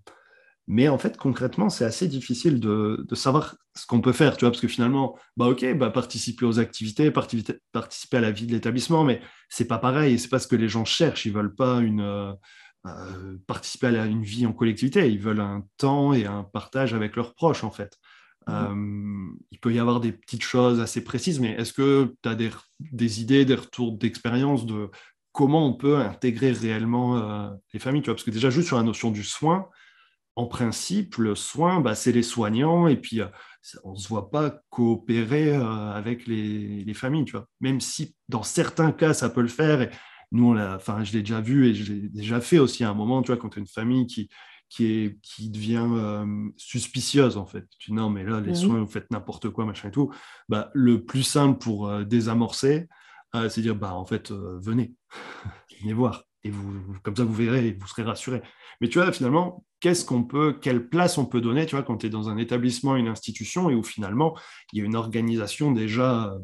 mais en fait, concrètement, c'est assez difficile de, savoir ce qu'on peut faire, tu vois, parce que finalement, bah ok, bah participer aux activités, participer à la vie de l'établissement, mais c'est pas pareil, c'est pas ce que les gens cherchent. Ils veulent pas euh, euh, participer à une vie en collectivité, ils veulent un temps et un partage avec leurs proches, en fait. Euh, il peut y avoir des petites choses assez précises, mais est-ce que tu as des, idées, des retours d'expérience de comment on peut intégrer réellement les familles tu vois? Parce que déjà, juste sur la notion du soin, en principe, le soin, bah, c'est les soignants, et puis euh, on ne se voit pas coopérer euh, avec les, familles, tu vois? Même si dans certains cas, ça peut le faire, et nous, je l'ai déjà vu et je l'ai déjà fait aussi à un moment, tu vois, quand tu as une famille qui, qui, est, qui devient euh, suspicieuse, en fait. Tu dis, non, mais là, les soins, vous faites n'importe quoi, machin et tout. Bah, le plus simple pour désamorcer, c'est dire, bah, en fait, venez, *laughs* venez voir. Et vous, comme ça, vous verrez et vous serez rassurés. Mais tu vois, finalement, qu'est-ce qu'on peut, quelle place on peut donner, tu vois, quand tu es dans un établissement, une institution, et où finalement, il y a une organisation déjà euh,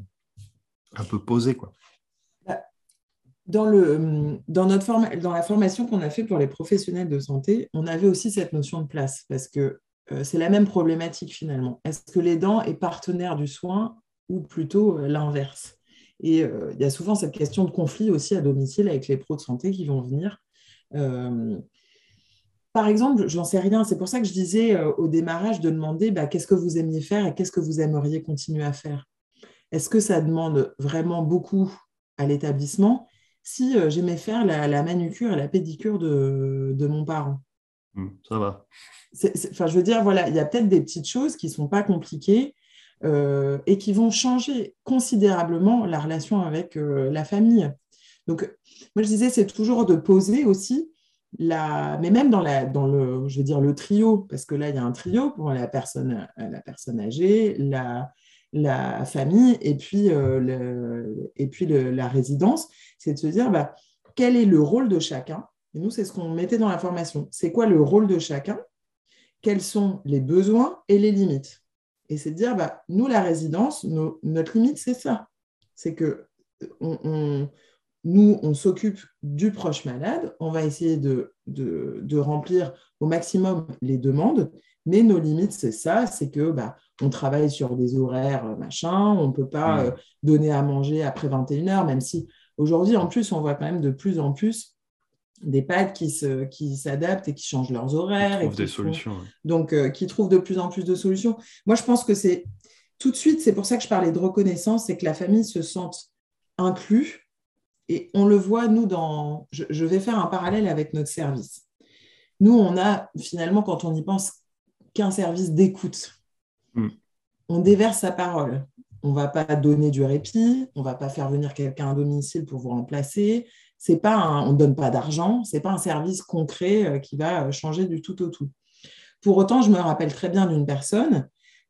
un peu posée, quoi. Dans, le, dans, notre dans la formation qu'on a fait pour les professionnels de santé, on avait aussi cette notion de place, parce que euh, c'est la même problématique finalement. Est-ce que l'aidant est partenaire du soin ou plutôt euh, l'inverse? Et il y a souvent cette question de conflit aussi à domicile avec les pros de santé qui vont venir par exemple, j'en sais rien. C'est pour ça que je disais euh, au démarrage de demander bah, qu'est-ce que vous aimiez faire et qu'est-ce que vous aimeriez continuer à faire? Est-ce que ça demande vraiment beaucoup à l'établissement? Si euh, j'aimais faire la, manucure et la pédicure de, mon parent mmh, Ça va. Enfin, je veux dire, voilà, il y a peut-être des petites choses qui ne sont pas compliquées euh, et qui vont changer considérablement la relation avec la famille. Donc, moi, je disais, c'est toujours de poser aussi mais même dans, la, dans le, je veux dire, le trio, parce que là, il y a un trio pour la personne, la personne âgée, la, la famille et puis, euh, le, et puis la résidence, c'est de se dire bah, quel est le rôle de chacun? Et nous, c'est ce qu'on mettait dans la formation. C'est quoi le rôle de chacun? Quels sont les besoins et les limites? Et c'est de dire, bah, nous, la résidence, notre limite, c'est ça. C'est que on, nous, on s'occupe du proche malade, on va essayer de, remplir au maximum les demandes, mais nos limites, c'est ça, c'est que bah, on travaille sur des horaires, euh, machin, on ne peut pas euh, donner à manger après 21h, même si aujourd'hui, en plus, on voit quand même de plus en plus des pads qui, s'adaptent et qui changent leurs horaires. Qui trouvent des solutions. Donc, euh, qui trouvent de plus en plus de solutions. Moi, je pense que c'est tout de suite, c'est pour ça que je parlais de reconnaissance, c'est que la famille se sente inclus et on le voit, nous, dans. Je, vais faire un parallèle avec notre service. Nous, on a finalement, quand on y pense, qu'un service d'écoute. Hmm. On déverse sa parole. On ne va pas donner du répit, on ne va pas faire venir quelqu'un à domicile pour vous remplacer. C'est pas on ne donne pas d'argent, ce n'est pas un service concret euh, qui va euh, changer du tout au tout. Pour autant, je me rappelle très bien d'une personne,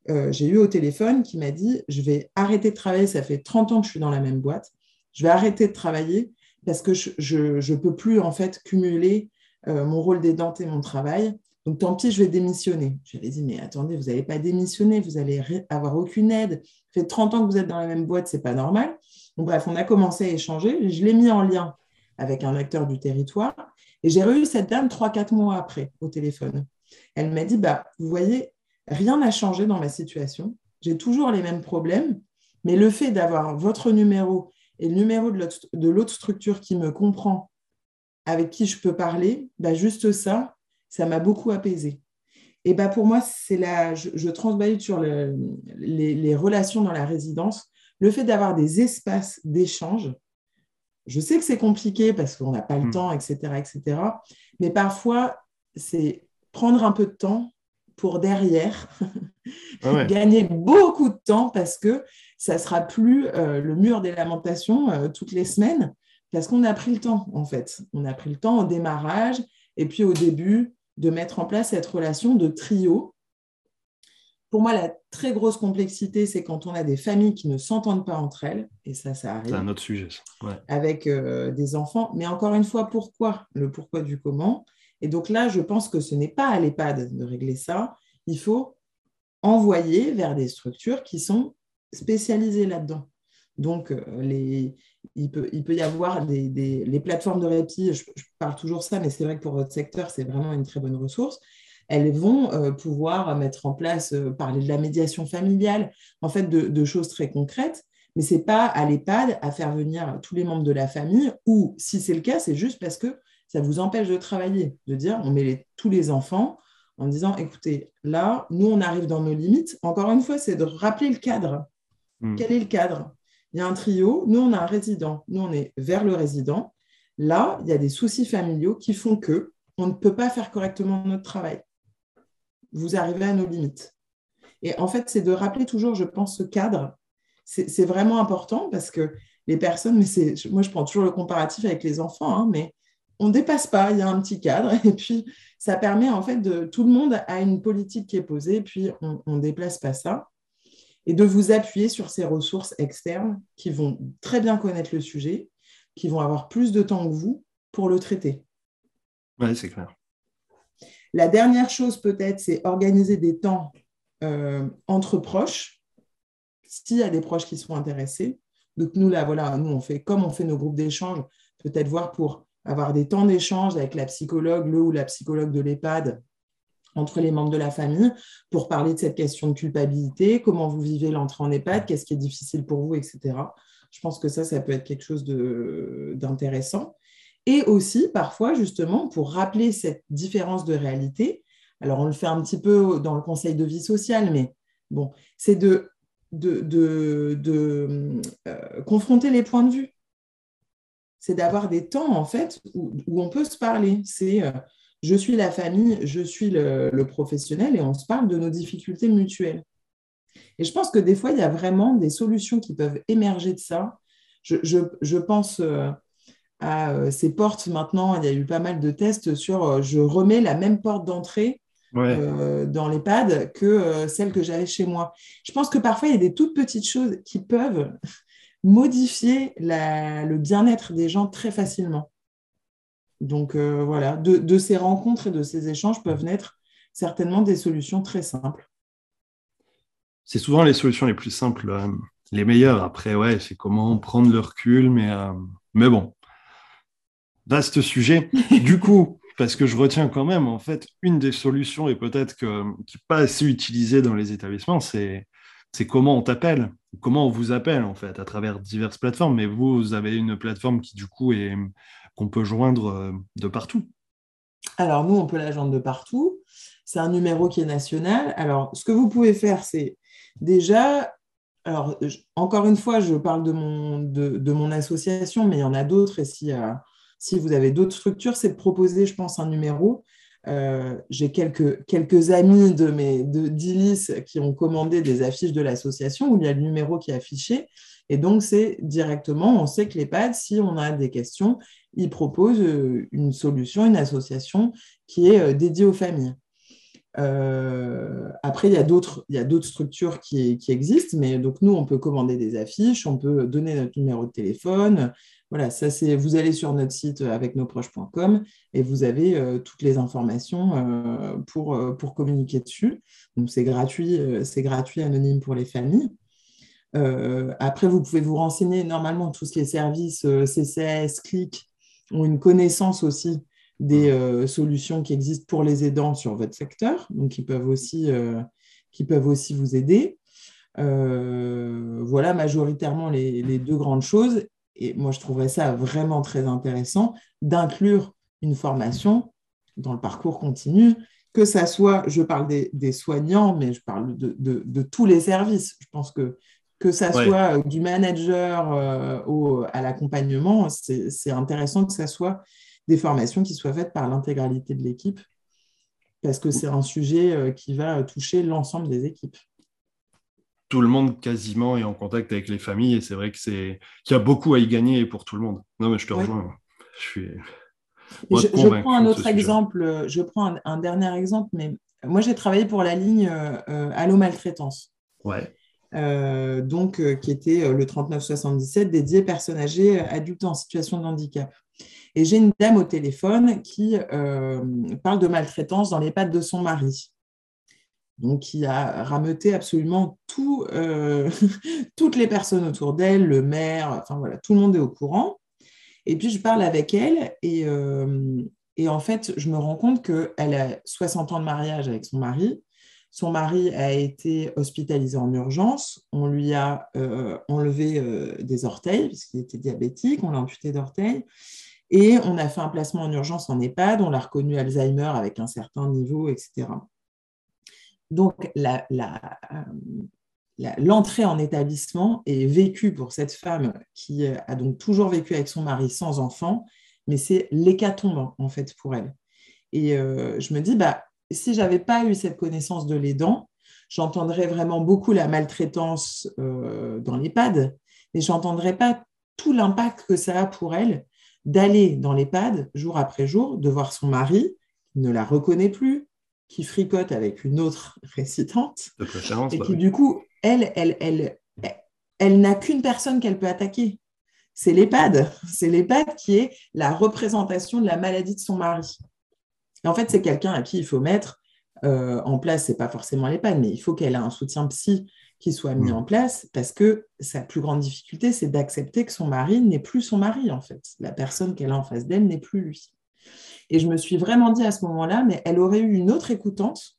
euh, j'ai eu au téléphone qui m'a dit, je vais arrêter de travailler, ça fait 30 ans que je suis dans la même boîte, je vais arrêter de travailler parce que je ne peux plus en fait cumuler mon rôle d'aidante et mon travail. Donc tant pis, je vais démissionner. Ai dit, mais attendez, vous n'allez pas démissionner, vous n'allez avoir aucune aide. Ça fait 30 ans que vous êtes dans la même boîte, c'est pas normal. Bref, on a commencé à échanger. Je l'ai mis en lien avec un acteur du territoire et j'ai revu cette dame 3-4 mois après au téléphone. Elle m'a dit, bah, vous voyez, rien n'a changé dans ma situation. J'ai toujours les mêmes problèmes, mais le fait d'avoir votre numéro et le numéro de l'autre structure qui me comprend, avec qui je peux parler, bah juste ça, ça m'a beaucoup apaisé. Et bah pour moi, c'est là, je, je sur les, relations dans la résidence, le fait d'avoir des espaces d'échange. Je sais que c'est compliqué parce qu'on n'a pas le hmm. temps, etc., etc. Mais parfois, c'est prendre un peu de temps pour derrière ah *laughs* gagner beaucoup de temps parce que ça sera plus euh, le mur des lamentations euh, toutes les semaines parce qu'on a pris le temps en fait. On a pris le temps au démarrage et puis au début de mettre en place cette relation de trio. Pour moi, la très grosse complexité, c'est quand on a des familles qui ne s'entendent pas entre elles, et ça, ça arrive. C'est un autre sujet. Avec euh, des enfants. Mais encore une fois, pourquoi? Le pourquoi du comment? Et donc là, je pense que ce n'est pas à l'EHPAD de régler ça. Il faut envoyer vers des structures qui sont spécialisées là-dedans. Donc, les, il, peut, il peut y avoir des, les plateformes de répit, je, parle toujours ça, mais c'est vrai que pour votre secteur, c'est vraiment une très bonne ressource. Elles vont pouvoir mettre en place, parler de la médiation familiale, en fait, de, de choses très concrètes mais ce n'est pas à l'EHPAD à faire venir tous les membres de la famille, ou si c'est le cas, c'est juste parce que ça vous empêche de travailler, de dire on met tous les enfants en disant écoutez, là, nous, on arrive dans nos limites. Encore une fois, c'est de rappeler le cadre. Hmm. Quel est le cadre? Il y a un trio, nous, on a un résident, nous, on est vers le résident. Là, il y a des soucis familiaux qui font que on ne peut pas faire correctement notre travail. Vous arrivez à nos limites. Et en fait, c'est de rappeler toujours, je pense, ce cadre c'est vraiment important parce que les personnes, mais moi je prends toujours le comparatif avec les enfants, hein, mais on ne dépasse pas, il y a un petit cadre, *laughs* et puis ça permet en fait de tout le monde a une politique qui est posée, puis on ne déplace pas ça, et de vous appuyer sur ces ressources externes qui vont très bien connaître le sujet, qui vont avoir plus de temps que vous pour le traiter. Oui, c'est clair. La dernière chose peut-être, c'est organiser des temps euh, entre proches s'il y a des proches qui sont intéressés. Donc nous, là, voilà, nous, on fait comme on fait nos groupes d'échange, peut-être voir pour avoir des temps d'échange avec la psychologue, le ou la psychologue de l'EHPAD, entre les membres de la famille, pour parler de cette question de culpabilité, comment vous vivez l'entrée en EHPAD, qu'est-ce qui est difficile pour vous, etc. Je pense que ça, ça peut être quelque chose d'intéressant. Et aussi, parfois, justement, pour rappeler cette différence de réalité, alors on le fait un petit peu dans le conseil de vie sociale, mais bon, c'est de de, euh, confronter les points de vue. C'est d'avoir des temps, en fait, où, on peut se parler. C'est euh, je suis la famille, je suis le, professionnel, et on se parle de nos difficultés mutuelles. Et je pense que des fois, il y a vraiment des solutions qui peuvent émerger de ça. Je, pense euh, à ces portes maintenant, il y a eu pas mal de tests sur je remets la même porte d'entrée euh, dans l'EHPAD que euh, celle que j'avais chez moi. Je pense que parfois, il y a des toutes petites choses qui peuvent modifier le bien-être des gens très facilement. Donc euh, voilà, de, ces rencontres et de ces échanges peuvent naître certainement des solutions très simples. C'est souvent les solutions les plus simples, les meilleures. Après, ouais, c'est comment prendre le recul, mais, mais bon, vaste sujet. *laughs* du coup, parce que je retiens quand même, en fait, une des solutions, et peut-être qui n'est pas assez utilisée dans les établissements, c'est comment on t'appelle, comment on vous appelle, en fait, à travers diverses plateformes. Mais vous, vous avez une plateforme qui, du coup, est qu'on peut joindre euh, de partout. Alors, nous, on peut la joindre de partout. C'est un numéro qui est national. Alors, ce que vous pouvez faire, c'est déjà alors, encore une fois, je parle de mon, de, mon association, mais il y en a d'autres. Et y a si vous avez d'autres structures, c'est de proposer, je pense, un numéro. Euh, j'ai quelques, quelques amis de mes d'Ilis qui ont commandé des affiches de l'association où il y a le numéro qui est affiché. Et donc, c'est directement, on sait que l'EHPAD, si on a des questions, ils proposent euh, une solution, une association qui est euh, dédiée aux familles. après, il y a d'autres structures qui, existent, mais donc nous, on peut commander des affiches, on peut donner notre numéro de téléphone, voilà, ça c'est vous allez sur notre site euh, avec nosproches.com et vous avez euh, toutes les informations euh, pour, pour communiquer dessus. Donc c'est gratuit, c'est gratuit, anonyme pour les familles. après, vous pouvez vous renseigner. Normalement, tous les services CCS, CLIC ont une connaissance aussi des solutions qui existent pour les aidants sur votre secteur, donc ils peuvent aussi, qui peuvent aussi vous aider. voilà majoritairement les, les, deux grandes choses et moi je trouverais ça vraiment très intéressant d'inclure une formation dans le parcours continu, que ça soit, je parle des, soignants, mais je parle de, tous les services. Je pense que que ça soit du manager euh, au, à l'accompagnement, c'est intéressant que ça soit des formations qui soient faites par l'intégralité de l'équipe, parce que c'est un sujet euh, qui va toucher l'ensemble des équipes tout le monde quasiment est en contact avec les familles et c'est vrai que c'est qu'il y a beaucoup à y gagner pour tout le monde. Non, mais je te rejoins. Je suis. Je, prends un autre exemple. Je prends un, dernier exemple, mais moi j'ai travaillé pour la ligne euh, Allo Maltraitance. Ouais. Euh, donc, euh, qui était le 3977 dédié personnes âgées, adultes en situation de handicap. Et j'ai une dame au téléphone qui parle de maltraitance dans les pattes de son mari. donc qui a rameuté absolument tout, *laughs* toutes les personnes autour d'elle, le maire, enfin voilà, tout le monde est au courant. Et puis je parle avec elle et, et en fait, je me rends compte qu'elle a 60 ans de mariage avec son mari. Son mari a été hospitalisé en urgence. On lui a euh, enlevé euh, des orteils, puisqu'il était diabétique. On l'a amputé d'orteils. Et on a fait un placement en urgence en EHPAD. On l'a reconnu Alzheimer avec un certain niveau, etc. Donc, l'entrée en établissement est vécue pour cette femme qui a donc toujours vécu avec son mari sans enfant mais c'est l'hécatombe en fait pour elle. Et euh, je me dis, bah, si j'avais pas eu cette connaissance de l'aidant, j'entendrais vraiment beaucoup la maltraitance euh, dans l'EHPAD, mais j'entendrais pas tout l'impact que ça a pour elle d'aller dans l'EHPAD jour après jour, de voir son mari qui ne la reconnaît plus, qui fricote avec une autre récitante, et qui du coup, elle, elle, elle, elle n'a qu'une personne qu'elle peut attaquer c'est l'EHPAD. C'est l'EHPAD qui est la représentation de la maladie de son mari. En fait, c'est quelqu'un à qui il faut mettre euh, en place, c'est pas forcément l'EHPAD, mais il faut qu'elle ait un soutien psy qui soit mis mm. en place parce que sa plus grande difficulté, c'est d'accepter que son mari n'est plus son mari, en fait. La personne qu'elle a en face d'elle n'est plus lui. Et je me suis vraiment dit à ce moment-là, mais elle aurait eu une autre écoutante,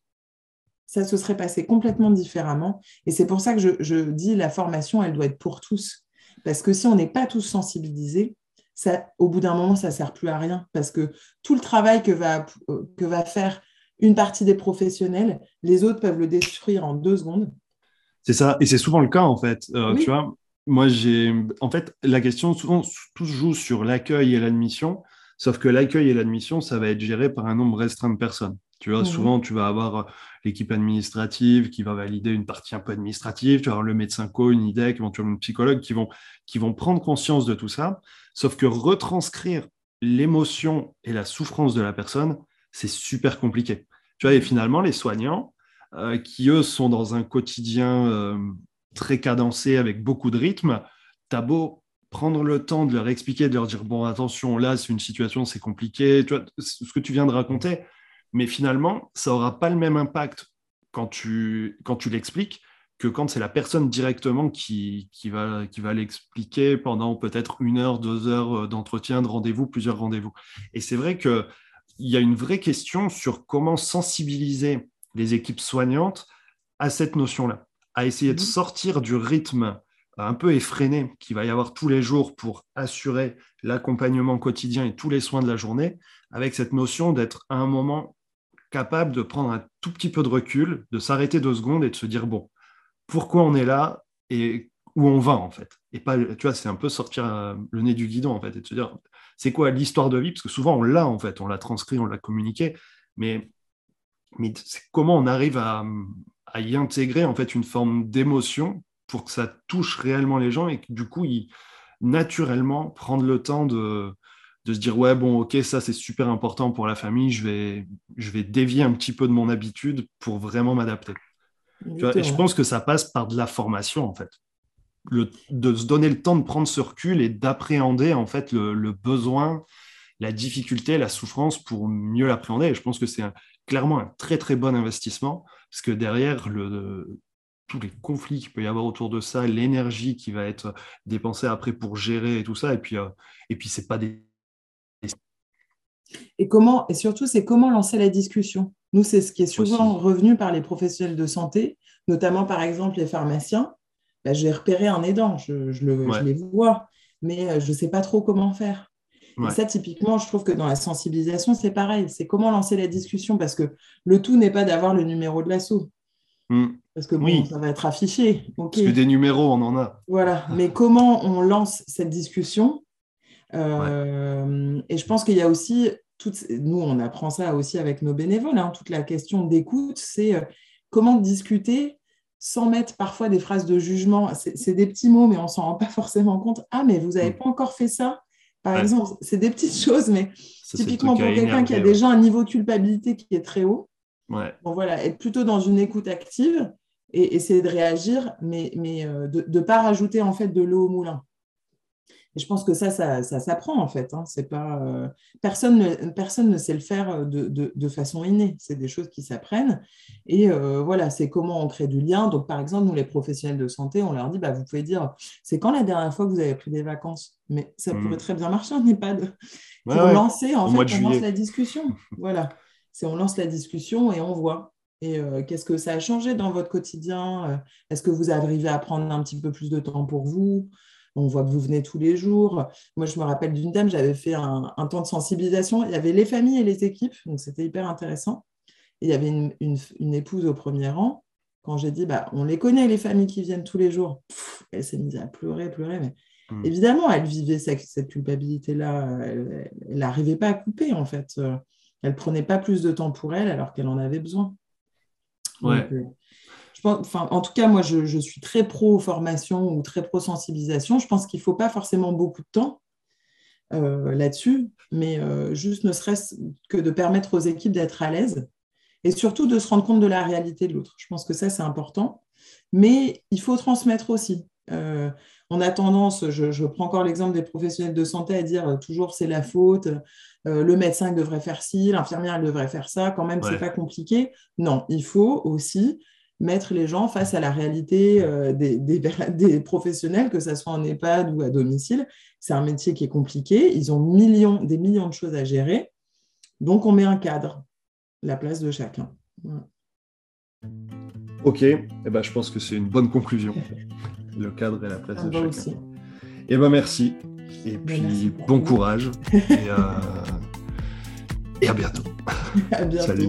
ça se serait passé complètement différemment. Et c'est pour ça que je, je dis la formation, elle doit être pour tous. Parce que si on n'est pas tous sensibilisés, ça, au bout d'un moment, ça ne sert plus à rien. Parce que tout le travail que va, que va faire une partie des professionnels, les autres peuvent le détruire en deux secondes. C'est ça, et c'est souvent le cas en fait. Euh, tu vois, moi j'ai. En fait, la question, souvent, tout se joue sur l'accueil et l'admission, sauf que l'accueil et l'admission, ça va être géré par un nombre restreint de personnes. Tu vois, mhm. souvent, tu vas avoir euh, l'équipe administrative qui va valider une partie un peu administrative, tu vas avoir le médecin co, une IDEC, éventuellement un psychologue qui vont, qui vont prendre conscience de tout ça. Sauf que retranscrire l'émotion et la souffrance de la personne, c'est super compliqué. Tu vois, et finalement, les soignants, euh, qui eux sont dans un quotidien euh, très cadencé avec beaucoup de rythme, t'as beau prendre le temps de leur expliquer, de leur dire bon attention là c'est une situation c'est compliqué, tu vois, ce que tu viens de raconter, mais finalement, ça n'aura pas le même impact quand tu, quand tu l'expliques que quand c'est la personne directement qui, qui va, qui va l'expliquer pendant peut-être une heure, deux heures euh, d'entretien, de rendez-vous, plusieurs rendez-vous. Et c'est vrai qu'il y a une vraie question sur comment sensibiliser les équipes soignantes à cette notion-là, à essayer de mhm. sortir du rythme un peu effréné qu'il va y avoir tous les jours pour assurer l'accompagnement quotidien et tous les soins de la journée, avec cette notion d'être à un moment capable de prendre un tout petit peu de recul, de s'arrêter deux secondes et de se dire, bon, pourquoi on est là et où on va en fait? Et pas, tu vois, c'est un peu sortir euh, le nez du guidon en fait et de se dire, c'est quoi l'histoire de vie? Parce que souvent on l'a en fait, on l'a transcrit, on l'a communiqué, mais, mais comment on arrive à, à, y intégrer en fait une forme d'émotion pour que ça touche réellement les gens et que du coup, ils, naturellement, prendre le temps de, de se dire ouais bon ok ça c'est super important pour la famille je vais je vais dévier un petit peu de mon habitude pour vraiment m'adapter. Et je pense que ça passe par de la formation en fait. Le, de se donner le temps de prendre ce recul et d'appréhender en fait le, besoin la difficulté la souffrance pour mieux l'appréhender. Et je pense que c'est clairement un très très bon investissement parce que derrière le tous les conflits qu'il peut y avoir autour de ça, l'énergie qui va être dépensée après pour gérer et tout ça. Et puis, euh, et puis c'est pas des et, comment, et surtout, c'est comment lancer la discussion. Nous, c'est ce qui est souvent revenu par les professionnels de santé, notamment par exemple les pharmaciens. Bah, J'ai repéré un aidant, je, le, les vois, mais euh, je ne sais pas trop comment faire. Et ça, typiquement, je trouve que dans la sensibilisation, c'est pareil. C'est comment lancer la discussion parce que le tout n'est pas d'avoir le numéro de l'assaut. Hmm. Parce que bon, ça va être affiché. Parce que des numéros, on en a. Voilà. *laughs* Mais comment on lance cette discussion? Euh, et je pense qu'il y a aussi, nous on apprend ça aussi avec nos bénévoles, hein, toute la question d'écoute, c'est euh, comment discuter sans mettre parfois des phrases de jugement. C'est des petits mots, mais on s'en rend pas forcément compte. Ah, mais vous n'avez mm. pas encore fait ça Par exemple, c'est des petites choses, mais typiquement pour quelqu'un qui a déjà un niveau de culpabilité qui est très haut, bon, voilà, être plutôt dans une écoute active et essayer de réagir, mais, mais euh, de ne pas rajouter en fait de l'eau au moulin. Et je pense que ça, ça, s'apprend en fait. Hein. C'est pas, euh, personne, ne, personne ne sait le faire de, de, façon innée. C'est des choses qui s'apprennent. Et euh, voilà, c'est comment on crée du lien. Donc, par exemple, nous, les professionnels de santé, on leur dit, bah, vous pouvez dire, c'est quand la dernière fois que vous avez pris des vacances? Mais ça mmh. pourrait très bien marcher en EHPAD. Pour lancer, en fait, on lance la discussion. *laughs* voilà. C'est on lance la discussion et on voit. Et euh, qu'est-ce que ça a changé dans votre quotidien? Est-ce que vous arrivez à prendre un petit peu plus de temps pour vous? On voit que vous venez tous les jours. Moi, je me rappelle d'une dame, j'avais fait un, temps de sensibilisation. Il y avait les familles et les équipes, donc c'était hyper intéressant. il y avait une, épouse au premier rang. Quand j'ai dit, bah, on les connaît, les familles qui viennent tous les jours, elle s'est mise à pleurer, pleurer. Mais hmm. évidemment, elle vivait cette, culpabilité-là. Elle n'arrivait pas à couper, en fait. Elle prenait pas plus de temps pour elle alors qu'elle en avait besoin. Ouais. En tout cas, moi, je, suis très pro formation ou très pro sensibilisation. Je pense qu'il ne faut pas forcément beaucoup de temps euh, là-dessus, mais euh, juste ne serait-ce que de permettre aux équipes d'être à l'aise et surtout de se rendre compte de la réalité de l'autre. Je pense que ça, c'est important. Mais il faut transmettre aussi. Euh, on a tendance, je, prends encore l'exemple des professionnels de santé, à dire toujours c'est la faute, le médecin devrait faire ci, l'infirmière devrait faire ça, quand même, ce c'est pas compliqué. Non, il faut aussi mettre les gens face à la réalité euh, des, des, *laughs* professionnels, que ce soit en EHPAD ou à domicile. C'est un métier qui est compliqué. Ils ont millions, des millions de choses à gérer. Donc, on met un cadre, la place de chacun. Ok, eh ben, je pense que c'est une bonne conclusion. *laughs* Le cadre et la place de chacun. Aussi. Eh ben, merci. Et ben, puis, bon courage. *laughs* et, euh, et à bientôt. à bientôt. Salut.